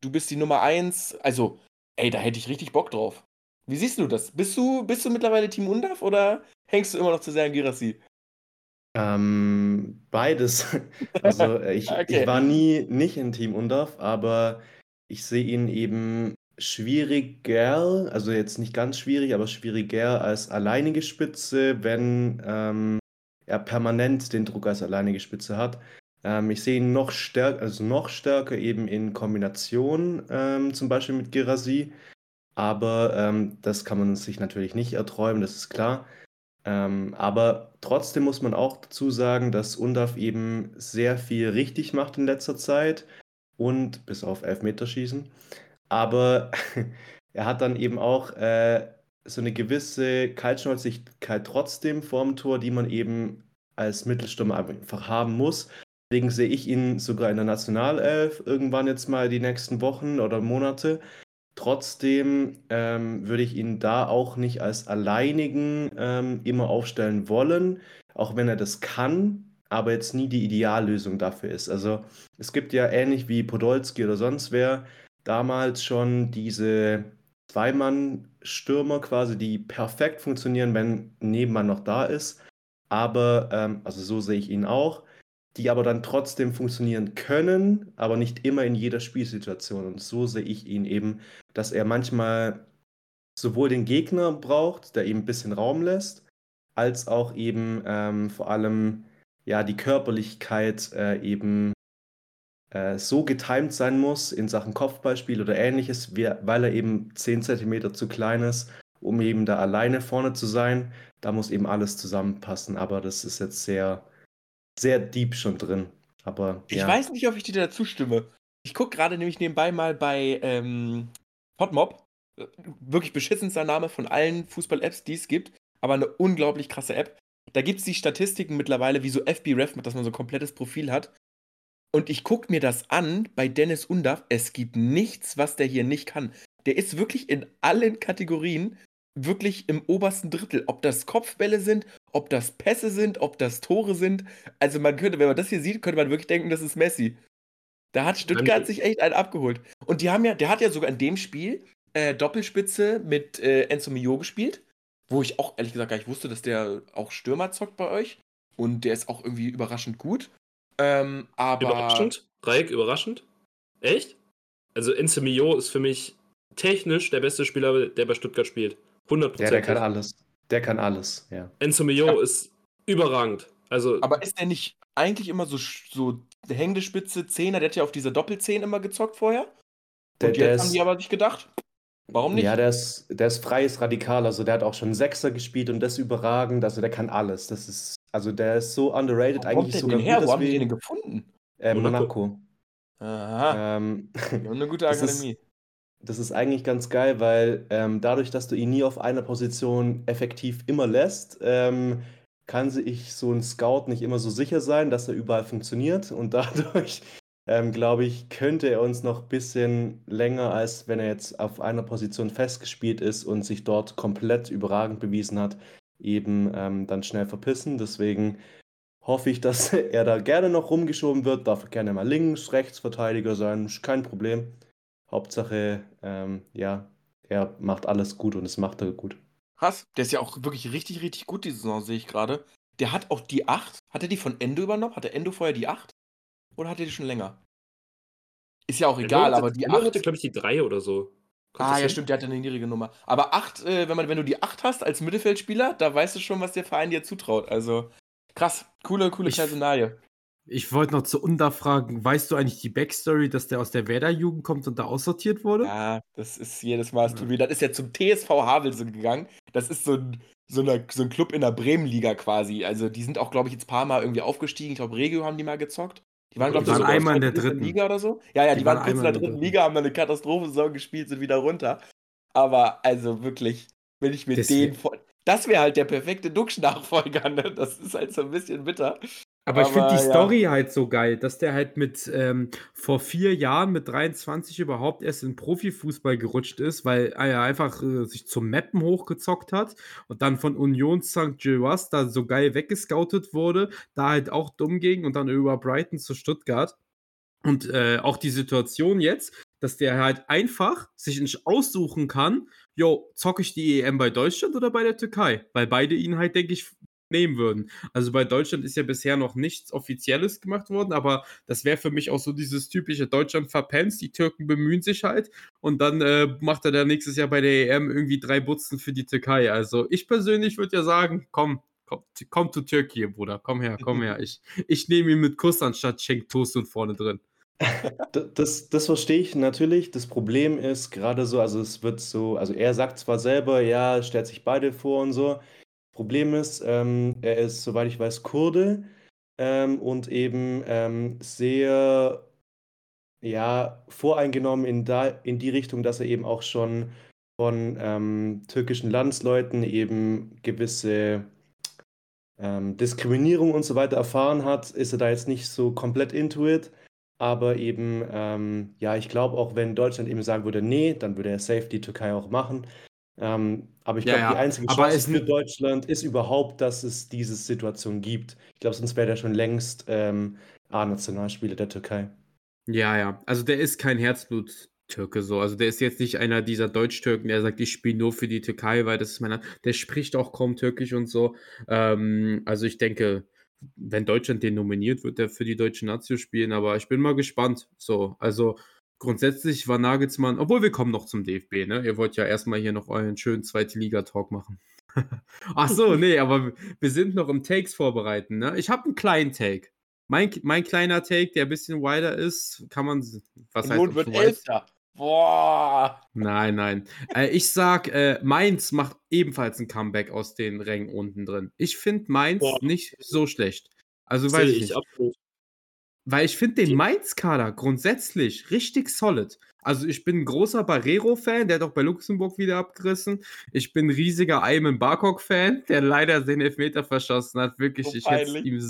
[SPEAKER 1] du bist die Nummer eins, also, ey, da hätte ich richtig Bock drauf. Wie siehst du das? Bist du, bist du mittlerweile Team Undaf oder hängst du immer noch zu sehr an Girassi?
[SPEAKER 4] Ähm, beides. Also äh, ich, okay. ich war nie nicht in Team Undaf, aber ich sehe ihn eben schwieriger, also jetzt nicht ganz schwierig, aber schwieriger als alleinige Spitze, wenn ähm, er permanent den Druck als alleinige Spitze hat. Ähm, ich sehe ihn noch stärker, also noch stärker eben in Kombination, ähm, zum Beispiel mit Girasi. Aber ähm, das kann man sich natürlich nicht erträumen, das ist klar. Ähm, aber trotzdem muss man auch dazu sagen, dass Undaf eben sehr viel richtig macht in letzter Zeit und bis auf Elfmeterschießen. Aber er hat dann eben auch äh, so eine gewisse Kaltschnäuzigkeit trotzdem vorm Tor, die man eben als Mittelstürmer einfach haben muss. Deswegen sehe ich ihn sogar in der Nationalelf irgendwann jetzt mal die nächsten Wochen oder Monate. Trotzdem ähm, würde ich ihn da auch nicht als alleinigen ähm, immer aufstellen wollen, auch wenn er das kann, aber jetzt nie die Ideallösung dafür ist. Also es gibt ja ähnlich wie Podolski oder sonst wer damals schon diese Zweimann-Stürmer quasi, die perfekt funktionieren, wenn Nebenmann noch da ist. Aber, ähm, also so sehe ich ihn auch, die aber dann trotzdem funktionieren können, aber nicht immer in jeder Spielsituation. Und so sehe ich ihn eben, dass er manchmal sowohl den Gegner braucht, der ihm ein bisschen Raum lässt, als auch eben ähm, vor allem ja die Körperlichkeit äh, eben äh, so getimt sein muss in Sachen Kopfballspiel oder ähnliches, weil er eben 10 cm zu klein ist, um eben da alleine vorne zu sein. Da muss eben alles zusammenpassen, aber das ist jetzt sehr, sehr deep schon drin. Aber,
[SPEAKER 1] ich ja. weiß nicht, ob ich dir dazu stimme. Ich gucke gerade nämlich nebenbei mal bei ähm, Hotmob. Wirklich beschissenster Name von allen Fußball-Apps, die es gibt, aber eine unglaublich krasse App. Da gibt es die Statistiken mittlerweile, wie so FBref, dass man so ein komplettes Profil hat. Und ich gucke mir das an bei Dennis Undaff. Es gibt nichts, was der hier nicht kann. Der ist wirklich in allen Kategorien wirklich im obersten Drittel. Ob das Kopfbälle sind, ob das Pässe sind, ob das Tore sind. Also man könnte, wenn man das hier sieht, könnte man wirklich denken, das ist Messi. Da hat Stuttgart sich echt einen abgeholt. Und die haben ja, der hat ja sogar in dem Spiel äh, Doppelspitze mit äh, Enzo Mio gespielt, wo ich auch ehrlich gesagt gar nicht wusste, dass der auch Stürmer zockt bei euch. Und der ist auch irgendwie überraschend gut. Ähm, aber.
[SPEAKER 2] Überraschend? Reik, überraschend? Echt? Also Enzo Mio ist für mich technisch der beste Spieler, der bei Stuttgart spielt. 100%.
[SPEAKER 4] Ja, der kann alles. Der kann alles, ja.
[SPEAKER 2] Enzo Mio ja. ist überragend. Also,
[SPEAKER 1] aber ist der nicht eigentlich immer so, so hängende Spitze Zehner? Der hat ja auf dieser Doppelzehn immer gezockt vorher. Der, Und jetzt haben die aber sich gedacht, warum nicht?
[SPEAKER 4] Ja, der ist, der ist freies Radikal. Also der hat auch schon Sechser gespielt und das überragend. Also der kann alles. Das ist, also der ist so underrated.
[SPEAKER 1] Warum eigentlich sogar den her? Wo haben die den gefunden?
[SPEAKER 4] Äh, Monaco.
[SPEAKER 1] Monaco. Aha. Ähm, eine gute Akademie.
[SPEAKER 4] Ist, das ist eigentlich ganz geil, weil ähm, dadurch, dass du ihn nie auf einer Position effektiv immer lässt, ähm, kann sich so ein Scout nicht immer so sicher sein, dass er überall funktioniert. Und dadurch, ähm, glaube ich, könnte er uns noch ein bisschen länger, als wenn er jetzt auf einer Position festgespielt ist und sich dort komplett überragend bewiesen hat, eben ähm, dann schnell verpissen. Deswegen hoffe ich, dass er da gerne noch rumgeschoben wird. Darf gerne mal links, rechts Verteidiger sein, kein Problem. Hauptsache, ähm, ja, er macht alles gut und es macht er gut.
[SPEAKER 1] Krass, der ist ja auch wirklich richtig, richtig gut, die Saison, sehe ich gerade. Der hat auch die 8. Hat er die von Endo übernommen? Hat der Endo vorher die 8? Oder hat er die schon länger? Ist ja auch egal, Endo aber die
[SPEAKER 2] Endo 8. hatte, glaube ich, die 3 oder so.
[SPEAKER 1] Kommt ah, ja, hin? stimmt, der hat eine niedrige Nummer. Aber 8, äh, wenn, man, wenn du die 8 hast als Mittelfeldspieler, da weißt du schon, was der Verein dir zutraut. Also krass, coole, coole ich, Personalie.
[SPEAKER 3] Ich wollte noch zu Unda fragen, weißt du eigentlich die Backstory, dass der aus der Werder-Jugend kommt und da aussortiert wurde?
[SPEAKER 1] Ja, das ist jedes Mal das ja. Das ist ja zum TSV Havelse gegangen. Das ist so ein, so, eine, so ein Club in der Bremen-Liga quasi. Also die sind auch, glaube ich, jetzt ein paar Mal irgendwie aufgestiegen. Ich glaube, Regio haben die mal gezockt. Die waren, glaube ich,
[SPEAKER 3] sogar einmal in der dritten
[SPEAKER 1] Liga oder so. Ja, ja, die, die waren, waren kurz in der dritten Liga, haben dann eine Katastrophensaison gespielt, sind wieder runter. Aber also wirklich, wenn ich mir den vor. Das wäre halt der perfekte Duxch-Nachfolger, ne? Das ist halt so ein bisschen bitter.
[SPEAKER 3] Aber, ich finde die ja. Story halt so geil, dass der halt mit ähm, vor vier Jahren mit 23 überhaupt erst in Profifußball gerutscht ist, weil er einfach äh, sich zum Mappen hochgezockt hat und dann von Union St. Gilloise da so geil weggescoutet wurde, da halt auch dumm ging und dann über Brighton zu Stuttgart. Und äh, auch die Situation jetzt, dass der halt einfach sich nicht aussuchen kann, jo, zocke ich die EM bei Deutschland oder bei der Türkei? Weil beide ihn halt, denke ich, nehmen würden. Also bei Deutschland ist ja bisher noch nichts Offizielles gemacht worden, aber das wäre für mich auch so dieses typische Deutschland verpennt. Die Türken bemühen sich halt und dann äh, macht er dann nächstes Jahr bei der EM irgendwie drei Butzen für die Türkei. Also ich persönlich würde ja sagen, komm, komm, komm zu Türkei, Bruder. Komm her, komm her. Ich, ich nehme ihn mit Kuss anstatt Schenk Toast und vorne drin.
[SPEAKER 4] Das, das verstehe ich natürlich. Das Problem ist gerade so, also es wird so, also er sagt zwar selber, ja, stellt sich beide vor und so. Problem ist, ähm, er ist, soweit ich weiß, Kurde ähm, und eben ähm, sehr ja, voreingenommen in, da, in die Richtung, dass er eben auch schon von ähm, türkischen Landsleuten eben gewisse ähm, Diskriminierung und so weiter erfahren hat, ist er da jetzt nicht so komplett into it. Aber eben, ähm, ja, ich glaube auch, wenn Deutschland eben sagen würde, nee, dann würde er safe die Türkei auch machen. Ähm, aber ich
[SPEAKER 3] Ja,
[SPEAKER 4] glaube, die
[SPEAKER 3] ja.
[SPEAKER 4] einzige
[SPEAKER 3] Aber
[SPEAKER 4] Chance für Deutschland ist überhaupt, dass es diese Situation gibt. Ich glaube, sonst wäre der schon längst ähm, A-Nationalspieler der Türkei.
[SPEAKER 3] Ja, ja. Also der ist kein Herzblut-Türke so. Also der ist jetzt nicht einer dieser Deutsch-Türken, der sagt, ich spiele nur für die Türkei, weil das ist mein Land. Der spricht auch kaum Türkisch und so. Ähm, also ich denke, wenn Deutschland den nominiert, wird er für die deutsche Nazio spielen, aber ich bin mal gespannt. So, also grundsätzlich war Nagelsmann, obwohl wir kommen noch zum DFB, ne? Ihr wollt ja erstmal hier noch euren schönen zweite Liga-Talk machen. Ach so, nee, aber wir sind noch im Takes vorbereiten, ne? Ich habe einen kleinen Take. Mein, mein kleiner Take, der ein bisschen wider ist, kann man. Was heißt
[SPEAKER 1] wird? Elfter. Boah.
[SPEAKER 3] Nein, nein. Äh, ich sag, äh, Mainz macht ebenfalls ein Comeback aus den Rängen unten drin. Ich finde Mainz
[SPEAKER 2] Boah.
[SPEAKER 3] nicht so schlecht. Also weiß ich
[SPEAKER 2] ich
[SPEAKER 3] nicht.
[SPEAKER 2] absolut.
[SPEAKER 3] Weil ich finde den Mainz-Kader grundsätzlich richtig solid. Also ich bin ein großer Barrero-Fan, der hat auch bei Luxemburg wieder abgerissen. Ich bin ein riesiger Ayman Barkok-Fan, der leider den Elfmeter verschossen hat. Wirklich,
[SPEAKER 1] So
[SPEAKER 3] ich hätte ihm,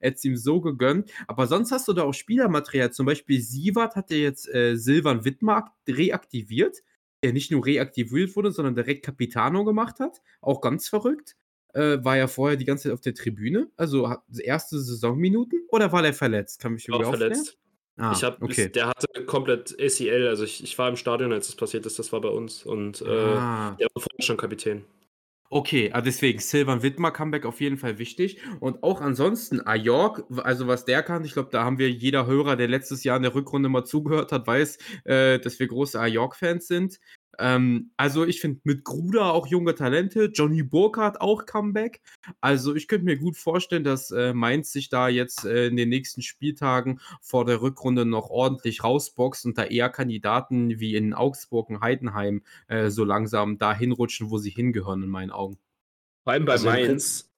[SPEAKER 3] hätt's ihm so gegönnt. Aber sonst hast du da auch Spielermaterial. Zum Beispiel Sievert hat ja jetzt äh, Silvan Wittmark reaktiviert, der nicht nur reaktiviert wurde, sondern direkt Capitano gemacht hat. Auch ganz verrückt. Äh, war ja vorher die ganze Zeit auf der Tribüne. Also erste Saisonminuten oder war der verletzt? Kann mich irgendwie aufklären?
[SPEAKER 2] verletzt.
[SPEAKER 3] Ah,
[SPEAKER 2] ich hab,
[SPEAKER 3] okay.
[SPEAKER 2] Der hatte komplett ACL, also ich, ich war im Stadion, als das passiert ist, das war bei uns. Und äh,
[SPEAKER 3] ah,
[SPEAKER 2] der war vorher schon Kapitän.
[SPEAKER 3] okay, ah, deswegen Silvan Wittmer Comeback auf jeden Fall wichtig. Und auch ansonsten, Ajork, also was der kann, ich glaube, da haben wir jeder Hörer, der letztes Jahr in der Rückrunde mal zugehört hat, weiß, äh, dass wir große Ajork-Fans sind. Ähm, also ich finde mit Gruder auch junge Talente, Johnny Burkhardt auch Comeback. Also ich könnte mir gut vorstellen, dass äh, Mainz sich da jetzt äh, in den nächsten Spieltagen vor der Rückrunde noch ordentlich rausboxt und da eher Kandidaten wie in Augsburg und Heidenheim äh, so langsam da hinrutschen, wo sie hingehören in meinen Augen.
[SPEAKER 2] Vor allem bei
[SPEAKER 4] Also
[SPEAKER 2] Mainz,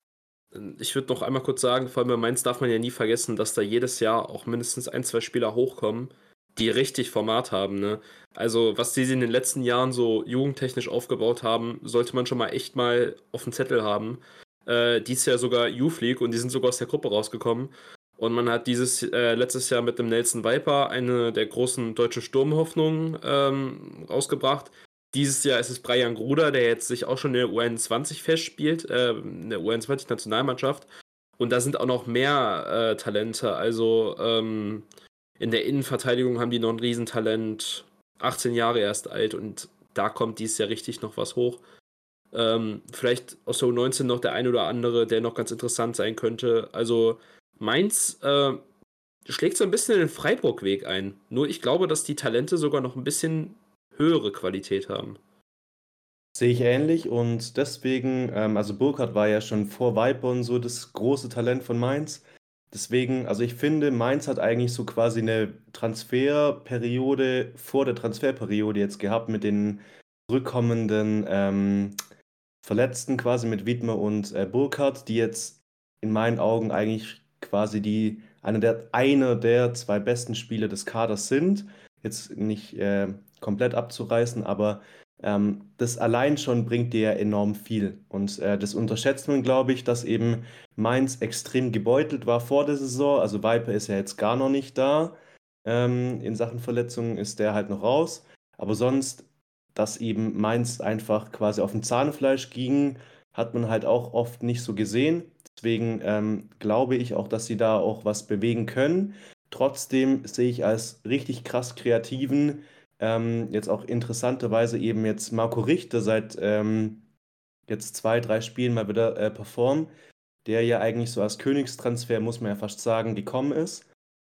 [SPEAKER 2] ich würde noch einmal kurz sagen, vor allem bei Mainz darf man ja nie vergessen, dass da jedes Jahr auch mindestens ein, zwei Spieler hochkommen, die richtig Format haben. Ne? Also, was die in den letzten Jahren so jugendtechnisch aufgebaut haben, sollte man schon mal echt mal auf dem Zettel haben. Äh, dies Jahr sogar Youth League und die sind sogar aus der Gruppe rausgekommen. Und man hat dieses äh, letztes Jahr mit dem Nelson Viper eine der großen deutschen Sturmhoffnungen ähm, rausgebracht. Dieses Jahr ist es Brian Gruder, der jetzt sich auch schon in der U21 festspielt, äh, in der U21-Nationalmannschaft. Und da sind auch noch mehr äh, Talente. Also ähm, in der Innenverteidigung haben die noch ein Riesentalent. 18 Jahre erst alt und da kommt dieses Jahr richtig noch was hoch. Ähm, vielleicht aus der U19 noch der ein oder andere, der noch ganz interessant sein könnte. Also Mainz äh, schlägt so ein bisschen den Freiburg-Weg ein. Nur ich glaube, dass die Talente sogar noch ein bisschen höhere Qualität haben.
[SPEAKER 4] Sehe ich ähnlich und deswegen, ähm, also Burkhardt war ja schon vor Viper so das große Talent von Mainz. Deswegen, also ich finde, Mainz hat eigentlich so quasi eine Transferperiode vor der Transferperiode jetzt gehabt mit den zurückkommenden ähm, Verletzten quasi mit Wiedmer und äh, Burkhardt, die jetzt in meinen Augen eigentlich quasi die einer der, einer der zwei besten Spieler des Kaders sind. Jetzt nicht äh, komplett abzureißen, aber ähm, das allein schon bringt dir enorm viel. Und äh, das unterschätzt man, glaube ich, dass eben Mainz extrem gebeutelt war vor der Saison. Also Viper ist ja jetzt gar noch nicht da. Ähm, in Sachen Verletzungen ist der halt noch raus. Aber sonst, dass eben Mainz einfach quasi auf dem Zahnfleisch ging, hat man halt auch oft nicht so gesehen. Deswegen ähm, glaube ich auch, dass sie da auch was bewegen können. Trotzdem sehe ich als richtig krass kreativen, ähm, jetzt auch interessanterweise eben jetzt Marco Richter seit ähm, jetzt zwei, drei Spielen mal wieder äh, performen, der ja eigentlich so als Königstransfer, muss man ja fast sagen, gekommen ist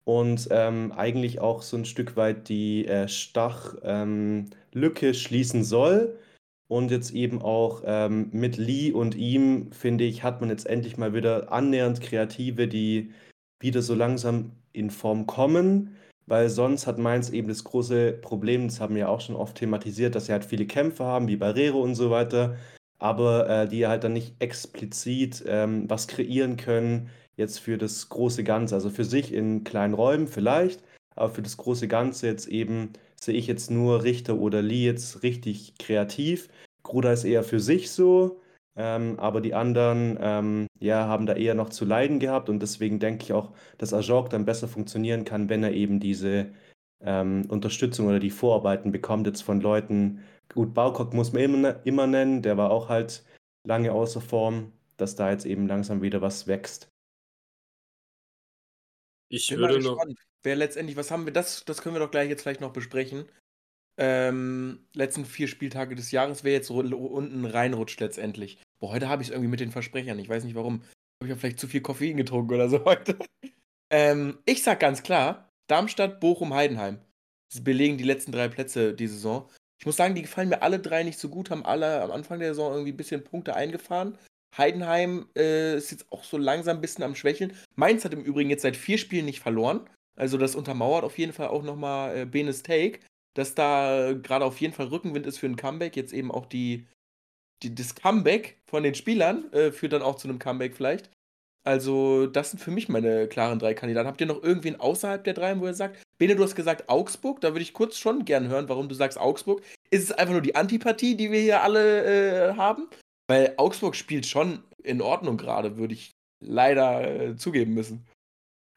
[SPEAKER 4] und ähm, eigentlich auch so ein Stück weit die äh, Stach-Lücke schließen soll. Und jetzt eben auch ähm, mit Lee und ihm, finde ich, hat man jetzt endlich mal wieder annähernd Kreative, die wieder so langsam in Form kommen, weil sonst hat Mainz eben das große Problem, das haben wir auch schon oft thematisiert, dass sie halt viele Kämpfe haben, wie Barrero und so weiter, aber äh, die halt dann nicht explizit ähm, was kreieren können, jetzt für das große Ganze. Also für sich in kleinen Räumen vielleicht, aber für das große Ganze jetzt eben sehe ich jetzt nur Richter oder Lee jetzt richtig kreativ. Gruder ist eher für sich so. Ähm, aber die anderen ähm, ja, haben da eher noch zu leiden gehabt und deswegen denke ich auch, dass Ajorg dann besser funktionieren kann, wenn er eben diese ähm, Unterstützung oder die Vorarbeiten bekommt jetzt von Leuten. Gut, Baukok muss man immer, immer nennen, der war auch halt lange außer Form, dass da jetzt eben langsam wieder was wächst.
[SPEAKER 2] Ich
[SPEAKER 1] Bin mal
[SPEAKER 2] würde noch.
[SPEAKER 1] gespannt, wer letztendlich, was haben wir, das, das können wir doch gleich jetzt vielleicht noch besprechen. Ähm, letzten vier Spieltage des Jahres, wer jetzt unten reinrutscht letztendlich. Boah, heute habe ich es irgendwie mit den Versprechern. Ich weiß nicht warum. Habe ich ja vielleicht zu viel Koffein getrunken oder so heute. Ähm, ich sag ganz klar, Darmstadt, Bochum, Heidenheim. Sie belegen die letzten drei Plätze die Saison. Ich muss sagen, die gefallen mir alle drei nicht so gut, haben alle am Anfang der Saison irgendwie ein bisschen Punkte eingefahren. Heidenheim äh, ist jetzt auch so langsam ein bisschen am Schwächeln. Mainz hat im Übrigen jetzt seit vier Spielen nicht verloren. Also das untermauert auf jeden Fall auch nochmal äh, Benes Take, dass da äh, gerade auf jeden Fall Rückenwind ist für ein Comeback. Jetzt eben auch die, die, das Comeback von den Spielern äh, führt dann auch zu einem Comeback vielleicht. Also das sind für mich meine klaren drei Kandidaten. Habt ihr noch irgendwen außerhalb der drei, wo ihr sagt, Bene, du hast gesagt Augsburg, da würde ich kurz schon gern hören, warum du sagst Augsburg. Ist es einfach nur die Antipathie, die wir hier alle äh, haben? Weil Augsburg spielt schon in Ordnung gerade, würde ich leider äh, zugeben müssen.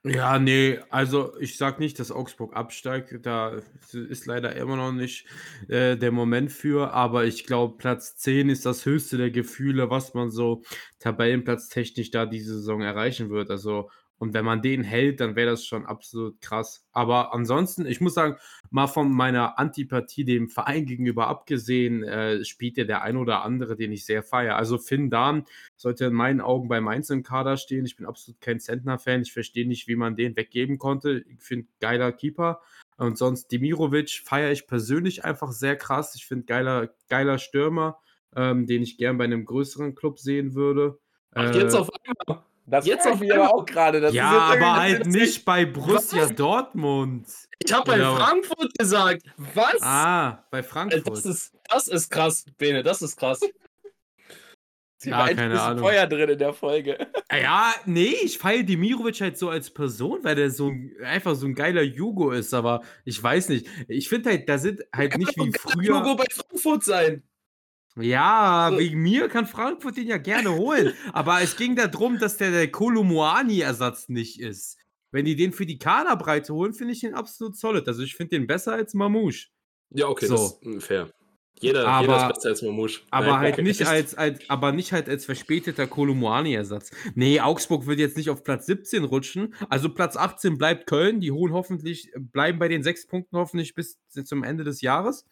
[SPEAKER 3] Ja, nee, also ich sag nicht, dass Augsburg absteigt. Da ist leider immer noch nicht äh, der Moment für, aber ich glaube, Platz 10 ist das höchste der Gefühle, was man so tabellenplatztechnisch da diese Saison erreichen wird. Also, und wenn man den hält, dann wäre das schon absolut krass. Aber ansonsten, ich muss sagen, mal von meiner Antipathie dem Verein gegenüber abgesehen, äh, spielt ja der ein oder andere, den ich sehr feiere. Also Finn Dahm sollte in meinen Augen bei Mainz im Kader stehen. Ich bin absolut kein Zentner-Fan. Ich verstehe nicht, wie man den weggeben konnte. Ich finde, geiler Keeper. Und sonst Demirovic feiere ich persönlich einfach sehr krass. Ich finde, geiler, geiler Stürmer, ähm, den ich gern bei einem größeren Club sehen würde.
[SPEAKER 2] Ach,
[SPEAKER 3] Äh,
[SPEAKER 2] jetzt auf einmal.
[SPEAKER 1] Das
[SPEAKER 2] Jetzt auf
[SPEAKER 1] ich mich aber auch gerade. das
[SPEAKER 3] ja, aber halt nicht bei Borussia Dortmund.
[SPEAKER 2] Ich habe bei Frankfurt gesagt. Was?
[SPEAKER 3] Ah, bei Frankfurt.
[SPEAKER 2] Das ist, das ist krass, Bene, das ist krass.
[SPEAKER 1] Sie
[SPEAKER 3] Ja,
[SPEAKER 1] war ein
[SPEAKER 3] keine
[SPEAKER 1] bisschen
[SPEAKER 3] Ahnung.
[SPEAKER 1] Feuer drin in der Folge.
[SPEAKER 3] Ja, nee, ich feiere Demirovic halt so als Person, weil der so ein- einfach so ein geiler Jugo ist, aber ich weiß nicht. Ich finde halt, da sind halt nicht wie früher.
[SPEAKER 2] Logo bei Frankfurt sein.
[SPEAKER 3] Ja, wegen mir kann Frankfurt den ja gerne holen. aber es ging darum, dass der der Kolomuani-Ersatz nicht ist. Wenn die den für die Kaderbreite holen, finde ich den absolut solid. Also ich finde den besser als Mamouche.
[SPEAKER 2] Ja, okay,
[SPEAKER 3] So.
[SPEAKER 2] das ist mm, fair. Jeder,
[SPEAKER 3] Aber-
[SPEAKER 2] jeder ist besser als Mamouche.
[SPEAKER 3] Aber
[SPEAKER 2] Nein,
[SPEAKER 3] halt
[SPEAKER 2] okay.
[SPEAKER 3] nicht als, als, aber nicht halt als verspäteter Kolumuani-Ersatz. Nee, Augsburg wird jetzt nicht auf Platz 17 rutschen. Also Platz 18 bleibt Köln. Die holen hoffentlich, bleiben bei den sechs Punkten hoffentlich bis zum Ende des Jahres.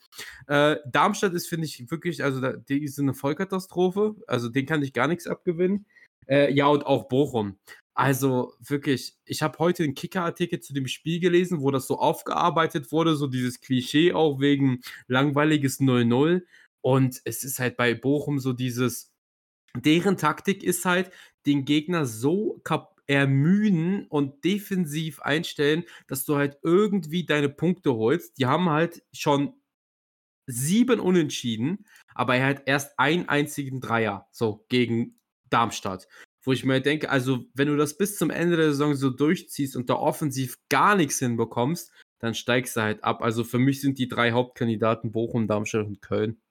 [SPEAKER 3] Äh, Darmstadt ist, finde ich, wirklich, also da, die ist eine Vollkatastrophe. Also den kann ich gar nichts abgewinnen. Äh, ja, und auch Bochum. Also wirklich, ich habe heute einen Kicker-Artikel zu dem Spiel gelesen, wo das so aufgearbeitet wurde, so dieses Klischee auch wegen langweiliges 0-0. Und es ist halt bei Bochum so dieses, deren Taktik ist halt, den Gegner so ermüden und defensiv einstellen, dass du halt irgendwie deine Punkte holst. Die haben halt schon sieben Unentschieden, aber er hat erst einen einzigen Dreier, so gegen Darmstadt. Wo ich mir denke, also wenn du das bis zum Ende der Saison so durchziehst und da offensiv gar nichts hinbekommst, dann steigst du halt ab. Also für mich sind die drei Hauptkandidaten Bochum, Darmstadt und Köln.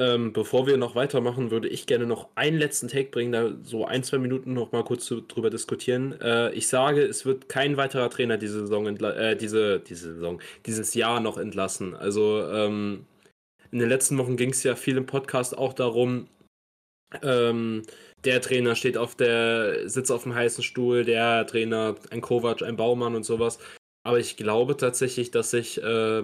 [SPEAKER 2] Ähm, bevor wir noch weitermachen, würde ich gerne noch einen letzten Take bringen, da so ein, zwei Minuten noch mal kurz zu, drüber diskutieren. Äh, ich sage, es wird kein weiterer Trainer diese Saison, äh, diese, diese Saison, dieses Jahr noch entlassen. Also ähm, in den letzten Wochen ging es ja viel im Podcast auch darum, ähm, der Trainer steht auf der, sitzt auf dem heißen Stuhl, der Trainer, ein Kovac, ein Baumann und sowas. Aber ich glaube tatsächlich, dass sich äh,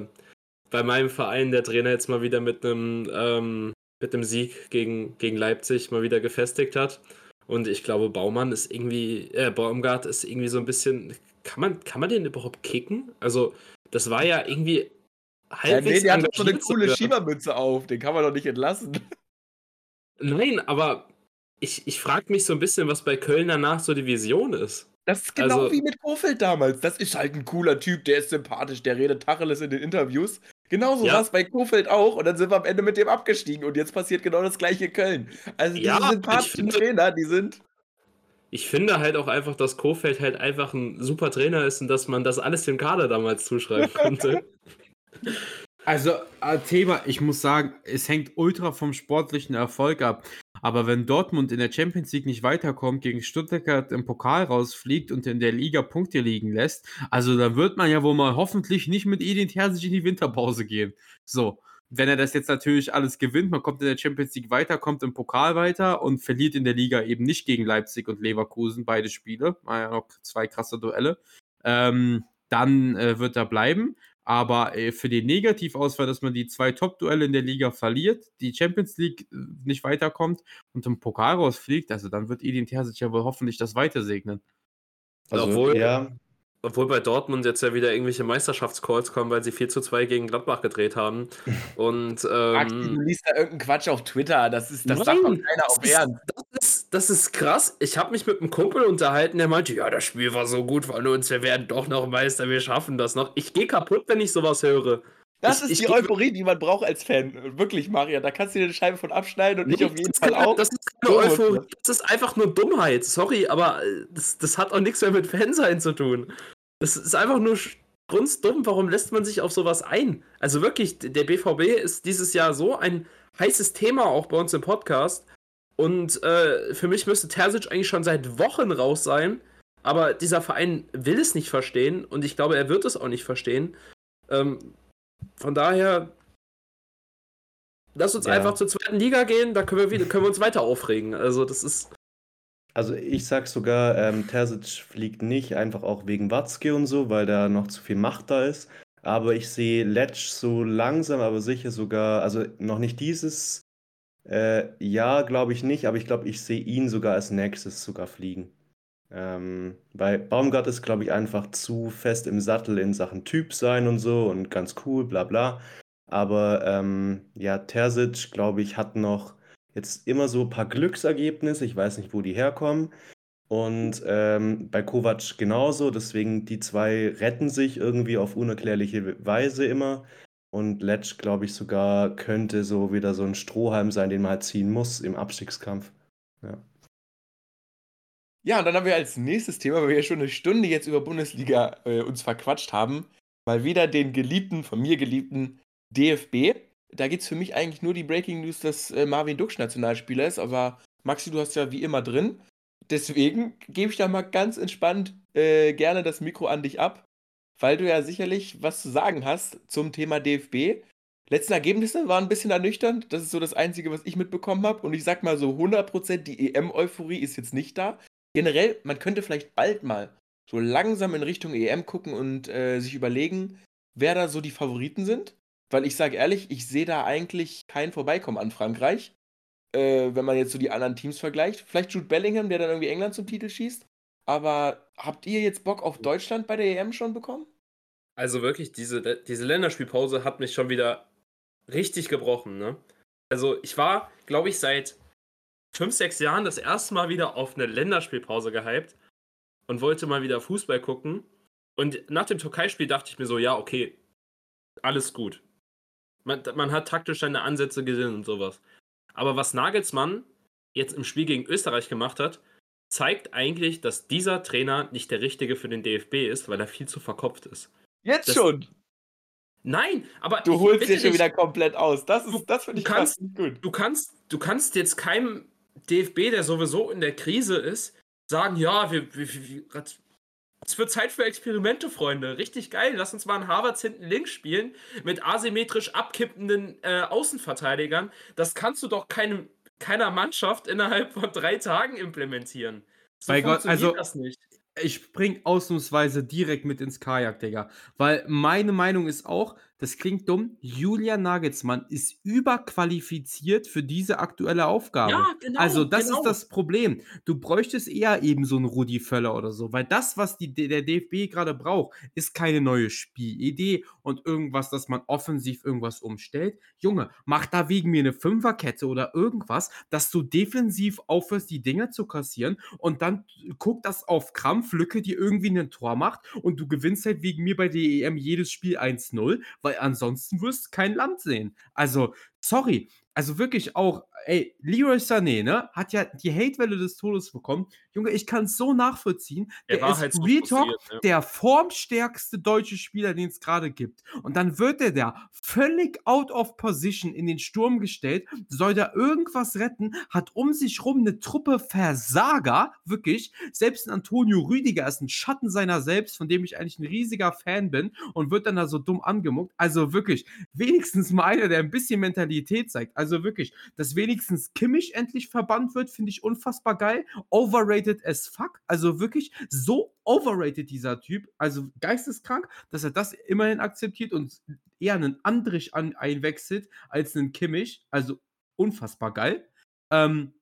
[SPEAKER 2] bei meinem Verein der Trainer jetzt mal wieder mit einem ähm, mit einem Sieg gegen, gegen Leipzig mal wieder gefestigt hat. Und ich glaube, Baumann ist irgendwie, äh, Baumgart ist irgendwie so ein bisschen. Kann man, kann man den überhaupt kicken? Also, das war ja irgendwie
[SPEAKER 1] Ja,
[SPEAKER 2] halbwegs.
[SPEAKER 1] nee, der hat doch so eine coole. Schiebermütze auf. Den kann man doch nicht entlassen.
[SPEAKER 2] Nein, aber ich, ich frage mich so ein bisschen, was bei Köln danach so die Vision ist.
[SPEAKER 1] Das ist genau
[SPEAKER 2] Also-
[SPEAKER 1] wie mit Kofeld damals. Das ist halt ein cooler Typ, der ist sympathisch, der redet Tacheles in den Interviews. Genauso
[SPEAKER 2] Ja.
[SPEAKER 1] war es bei Kofeld auch und dann sind wir am Ende mit dem abgestiegen und jetzt passiert genau das gleiche in Köln. Also diese
[SPEAKER 2] Ja,
[SPEAKER 1] sympathischen
[SPEAKER 2] finde-
[SPEAKER 1] Trainer, die sind.
[SPEAKER 2] Ich finde halt auch einfach, dass Kofeld halt einfach ein super Trainer ist und dass man das alles dem Kader damals zuschreiben konnte.
[SPEAKER 3] Also, äh, Thema, ich muss sagen, es hängt ultra vom sportlichen Erfolg ab. Aber wenn Dortmund in der Champions League nicht weiterkommt, gegen Stuttgart im Pokal rausfliegt und in der Liga Punkte liegen lässt, also dann wird man ja wohl mal hoffentlich nicht mit Edin Terzic in die Winterpause gehen. So, wenn er das jetzt natürlich alles gewinnt, man kommt in der Champions League weiter, kommt im Pokal weiter und verliert in der Liga eben nicht gegen Leipzig und Leverkusen beide Spiele, war ja noch zwei krasse Duelle, ähm, dann äh, wird er bleiben. Aber äh, für den Negativausfall, dass man die zwei Top-Duelle in der Liga verliert, die Champions League äh, nicht weiterkommt und im Pokal rausfliegt, also dann wird Edin Terzic ja wohl hoffentlich das weiter segnen.
[SPEAKER 2] Also, Obwohl, ja, obwohl bei Dortmund jetzt ja wieder irgendwelche Meisterschaftscalls kommen, weil sie 4 zu 2 gegen Gladbach gedreht haben. Und, ähm,
[SPEAKER 1] du liest da irgendeinen Quatsch auf Twitter. Das ist das sagt doch keiner auf Ernst.
[SPEAKER 2] Das ist, das ist krass. Ich habe mich mit einem Kumpel unterhalten, der meinte, ja, das Spiel war so gut von uns, wir werden doch noch Meister, wir schaffen das noch. Ich gehe kaputt, wenn ich sowas höre.
[SPEAKER 1] Das ich, ist die Euphorie, die man braucht als Fan. Wirklich, Maria. Da kannst du dir eine Scheibe von abschneiden und nee, ich auf jeden Fall auch.
[SPEAKER 2] Das ist keine Euphorie. Das ist einfach nur Dummheit. Sorry, aber äh, das, das hat auch nichts mehr mit Fansein zu tun. Das ist einfach nur grunddumm. Warum lässt man sich auf sowas ein? Also wirklich, der BVB ist dieses Jahr so ein heißes Thema auch bei uns im Podcast. Und äh, für mich müsste Terzic eigentlich schon seit Wochen raus sein. Aber dieser Verein will es nicht verstehen und ich glaube, er wird es auch nicht verstehen. Ähm, von daher, lass uns ja. einfach zur zweiten Liga gehen, da können wir, wieder, können wir uns weiter aufregen. Also, das ist.
[SPEAKER 4] Also ich sag sogar, ähm, Terzic fliegt nicht, einfach auch wegen Watzke und so, weil da noch zu viel Macht da ist. Aber ich sehe Letsch so langsam, aber sicher sogar, also noch nicht dieses äh, Jahr, glaube ich nicht, aber ich glaube, ich sehe ihn sogar als nächstes sogar fliegen. Ähm, weil Baumgart ist, glaube ich, einfach zu fest im Sattel in Sachen Typ sein und so und ganz cool, bla bla. Aber ähm, ja, Terzic, glaube ich, hat noch jetzt immer so ein paar Glücksergebnisse. Ich weiß nicht, wo die herkommen. Und ähm, bei Kovac genauso. Deswegen die zwei retten sich irgendwie auf unerklärliche Weise immer. Und Letsch, glaube ich, sogar könnte so wieder so ein Strohhalm sein, den man halt ziehen muss im Abstiegskampf. Ja.
[SPEAKER 1] Ja, und dann haben wir als nächstes Thema, weil wir ja schon eine Stunde jetzt über Bundesliga äh, uns verquatscht haben, mal wieder den geliebten, von mir geliebten DFB da gibt es für mich eigentlich nur die Breaking News, dass äh, Marvin Duksch Nationalspieler ist, aber Maxi, du hast ja wie immer drin. Deswegen gebe ich da mal ganz entspannt äh, gerne das Mikro an dich ab, weil du ja sicherlich was zu sagen hast zum Thema DFB. Letzten Ergebnisse waren ein bisschen ernüchternd. Das ist so das Einzige, was ich mitbekommen habe. Und ich sag mal so 100% die EM-Euphorie ist jetzt nicht da. Generell, man könnte vielleicht bald mal so langsam in Richtung EM gucken und äh, sich überlegen, wer da so die Favoriten sind. Weil ich sage ehrlich, ich sehe da eigentlich kein Vorbeikommen an Frankreich. Äh, wenn man jetzt so die anderen Teams vergleicht. Vielleicht Jude Bellingham, der dann irgendwie England zum Titel schießt. Aber habt ihr jetzt Bock auf Deutschland bei der EM schon bekommen?
[SPEAKER 2] Also wirklich, diese, diese Länderspielpause hat mich schon wieder richtig gebrochen. Ne? Also ich war, glaube ich, seit fünf, sechs Jahren das erste Mal wieder auf eine Länderspielpause gehypt und wollte mal wieder Fußball gucken. Und nach dem Türkei-Spiel dachte ich mir so, ja, okay, alles gut. Man, man hat taktisch seine Ansätze gesehen und sowas. Aber was Nagelsmann jetzt im Spiel gegen Österreich gemacht hat, zeigt eigentlich, dass dieser Trainer nicht der richtige für den DFB ist, weil er viel zu verkopft ist.
[SPEAKER 1] Jetzt das, schon?
[SPEAKER 2] Nein, aber
[SPEAKER 1] du holst dir schon wieder komplett aus. Das ist, das finde ich
[SPEAKER 2] kannst, gut. Du kannst, du kannst jetzt keinem DFB, der sowieso in der Krise ist, sagen, ja, wir, wir, wir es wird Zeit für Experimente, Freunde. Richtig geil. Lass uns mal einen Harvards hinten links spielen mit asymmetrisch abkippenden äh, Außenverteidigern. Das kannst du doch keinem, keiner Mannschaft innerhalb von drei Tagen implementieren.
[SPEAKER 3] So Bei Gott, also das nicht ich spring ausnahmsweise direkt mit ins Kajak, Digga. Weil meine Meinung ist auch, das klingt dumm, Julian Nagelsmann ist überqualifiziert für diese aktuelle Aufgabe. Ja, genau. Also, das genau. ist das Problem. Du bräuchtest eher eben so einen Rudi Völler oder so, weil das, was die, der DFB gerade braucht, ist keine neue Spielidee und irgendwas, dass man offensiv irgendwas umstellt. Junge, mach da wegen mir eine Fünferkette oder irgendwas, dass du defensiv aufhörst, die Dinger zu kassieren und dann guck das auf Krampf Kampflücke, die irgendwie ein Tor macht und du gewinnst halt wegen mir bei der EM jedes Spiel 1-0, weil ansonsten wirst du kein Land sehen. Also, sorry, also wirklich auch, ey, Leroy Sané, ne, hat ja die Hatewelle des Todes bekommen. Junge, ich kann es so nachvollziehen.
[SPEAKER 2] Er
[SPEAKER 3] Der
[SPEAKER 2] war
[SPEAKER 3] ist
[SPEAKER 2] halt so
[SPEAKER 3] Real Talk
[SPEAKER 2] ne?
[SPEAKER 3] der formstärkste deutsche Spieler, den es gerade gibt. Und dann wird er da völlig out of position in den Sturm gestellt, soll da irgendwas retten, hat um sich rum eine Truppe Versager, wirklich. Selbst ein Antonio Rüdiger ist ein Schatten seiner selbst, von dem ich eigentlich ein riesiger Fan bin und wird dann da so dumm angemuckt. Also wirklich, wenigstens mal einer, der ein bisschen Mentalität zeigt. Also wirklich, dass wenigstens Kimmich endlich verbannt wird, finde ich unfassbar geil. Overrated as fuck. Also wirklich so overrated dieser Typ. Also geisteskrank, dass er das immerhin akzeptiert und eher einen Andrich an, einwechselt als einen Kimmich. Also unfassbar geil. Ähm,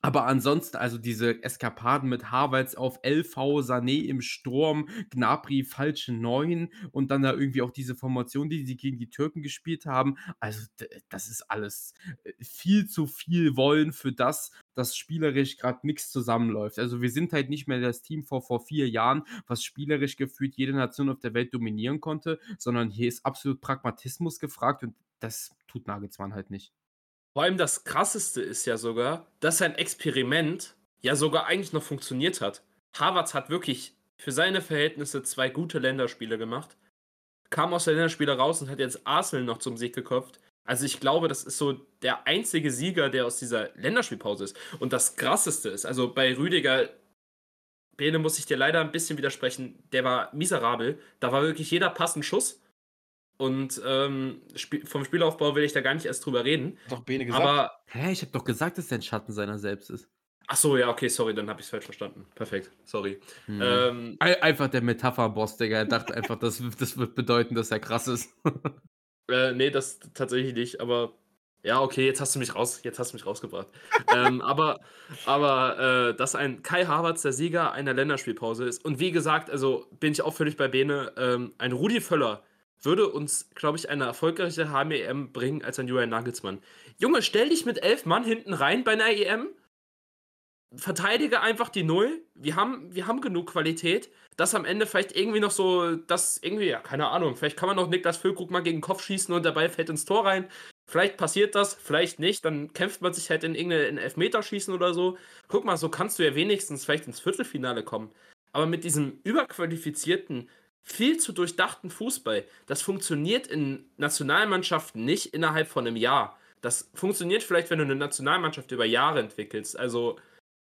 [SPEAKER 3] aber ansonsten, also diese Eskapaden mit Havertz auf LV, Sané im Sturm, Gnabry falsche 9 und dann da irgendwie auch diese Formation, die sie gegen die Türken gespielt haben. Also das ist alles äh, viel zu viel Wollen für das, dass spielerisch gerade nichts zusammenläuft. Also wir sind halt nicht mehr das Team vor, vor vier Jahren, was spielerisch gefühlt jede Nation auf der Welt dominieren konnte, sondern hier ist absolut Pragmatismus gefragt und das tut Nagelsmann halt nicht.
[SPEAKER 2] Vor allem das Krasseste ist ja sogar, dass sein Experiment ja sogar eigentlich noch funktioniert hat. Harvards hat wirklich für seine Verhältnisse zwei gute Länderspiele gemacht, kam aus der Länderspiele raus und hat jetzt Arsenal noch zum Sieg geköpft. Also ich glaube, das ist so der einzige Sieger, der aus dieser Länderspielpause ist. Und das Krasseste ist, also bei Rüdiger, Bene muss ich dir leider ein bisschen widersprechen, der war miserabel. Da war wirklich jeder Pass ein Schuss. Und ähm, vom Spielaufbau will ich da gar nicht erst drüber reden.
[SPEAKER 1] Doch Bene gesagt.
[SPEAKER 2] Aber
[SPEAKER 3] Hä, ich habe doch gesagt, dass er ein Schatten seiner selbst ist.
[SPEAKER 2] Ach so, ja, okay, sorry, dann habe ich es falsch verstanden. Perfekt, sorry.
[SPEAKER 3] Hm.
[SPEAKER 2] Ähm,
[SPEAKER 3] Ei- Einfach der Metapher-Boss, Digga. Er dachte einfach, das, das wird bedeuten, dass er krass ist.
[SPEAKER 2] äh, nee, das tatsächlich nicht, aber ja, okay, jetzt hast du mich raus, jetzt hast du mich rausgebracht. ähm, aber aber äh, dass ein Kai Havertz der Sieger einer Länderspielpause ist und wie gesagt, also bin ich auch völlig bei Bene, ähm, ein Rudi Völler würde uns, glaube ich, eine erfolgreiche HMEM bringen als ein Julian Nagelsmann. Junge, stell dich mit elf Mann hinten rein bei einer EM, verteidige einfach die Null. Wir haben, wir haben genug Qualität, dass am Ende vielleicht irgendwie noch so, das irgendwie, ja, keine Ahnung, vielleicht kann man noch Niklas Füllkrug mal gegen den Kopf schießen und der Ball fällt ins Tor rein. Vielleicht passiert das, vielleicht nicht, dann kämpft man sich halt in irgendein Elfmeterschießen oder so. Guck mal, so kannst du ja wenigstens vielleicht ins Viertelfinale kommen. Aber mit diesem überqualifizierten, viel zu durchdachten Fußball, das funktioniert in Nationalmannschaften nicht innerhalb von einem Jahr. Das funktioniert vielleicht, wenn du eine Nationalmannschaft über Jahre entwickelst. Also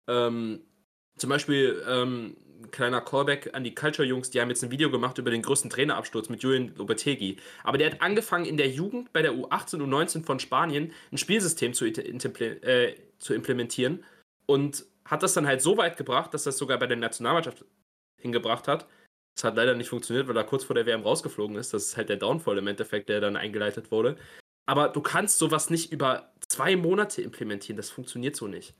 [SPEAKER 2] ähm, zum Beispiel ähm, kleiner Callback an die Culture-Jungs, die haben jetzt ein Video gemacht über den größten Trainerabsturz mit Julian Lopetegui. Aber der hat angefangen in der Jugend bei der U18 und U19 von Spanien ein Spielsystem zu, äh, zu implementieren und hat das dann halt so weit gebracht, dass das sogar bei der Nationalmannschaft hingebracht hat. Das hat leider nicht funktioniert, weil er kurz vor der WM rausgeflogen ist. Das ist halt der Downfall im Endeffekt, der dann eingeleitet wurde. Aber du kannst sowas nicht über zwei Monate implementieren. Das funktioniert so nicht.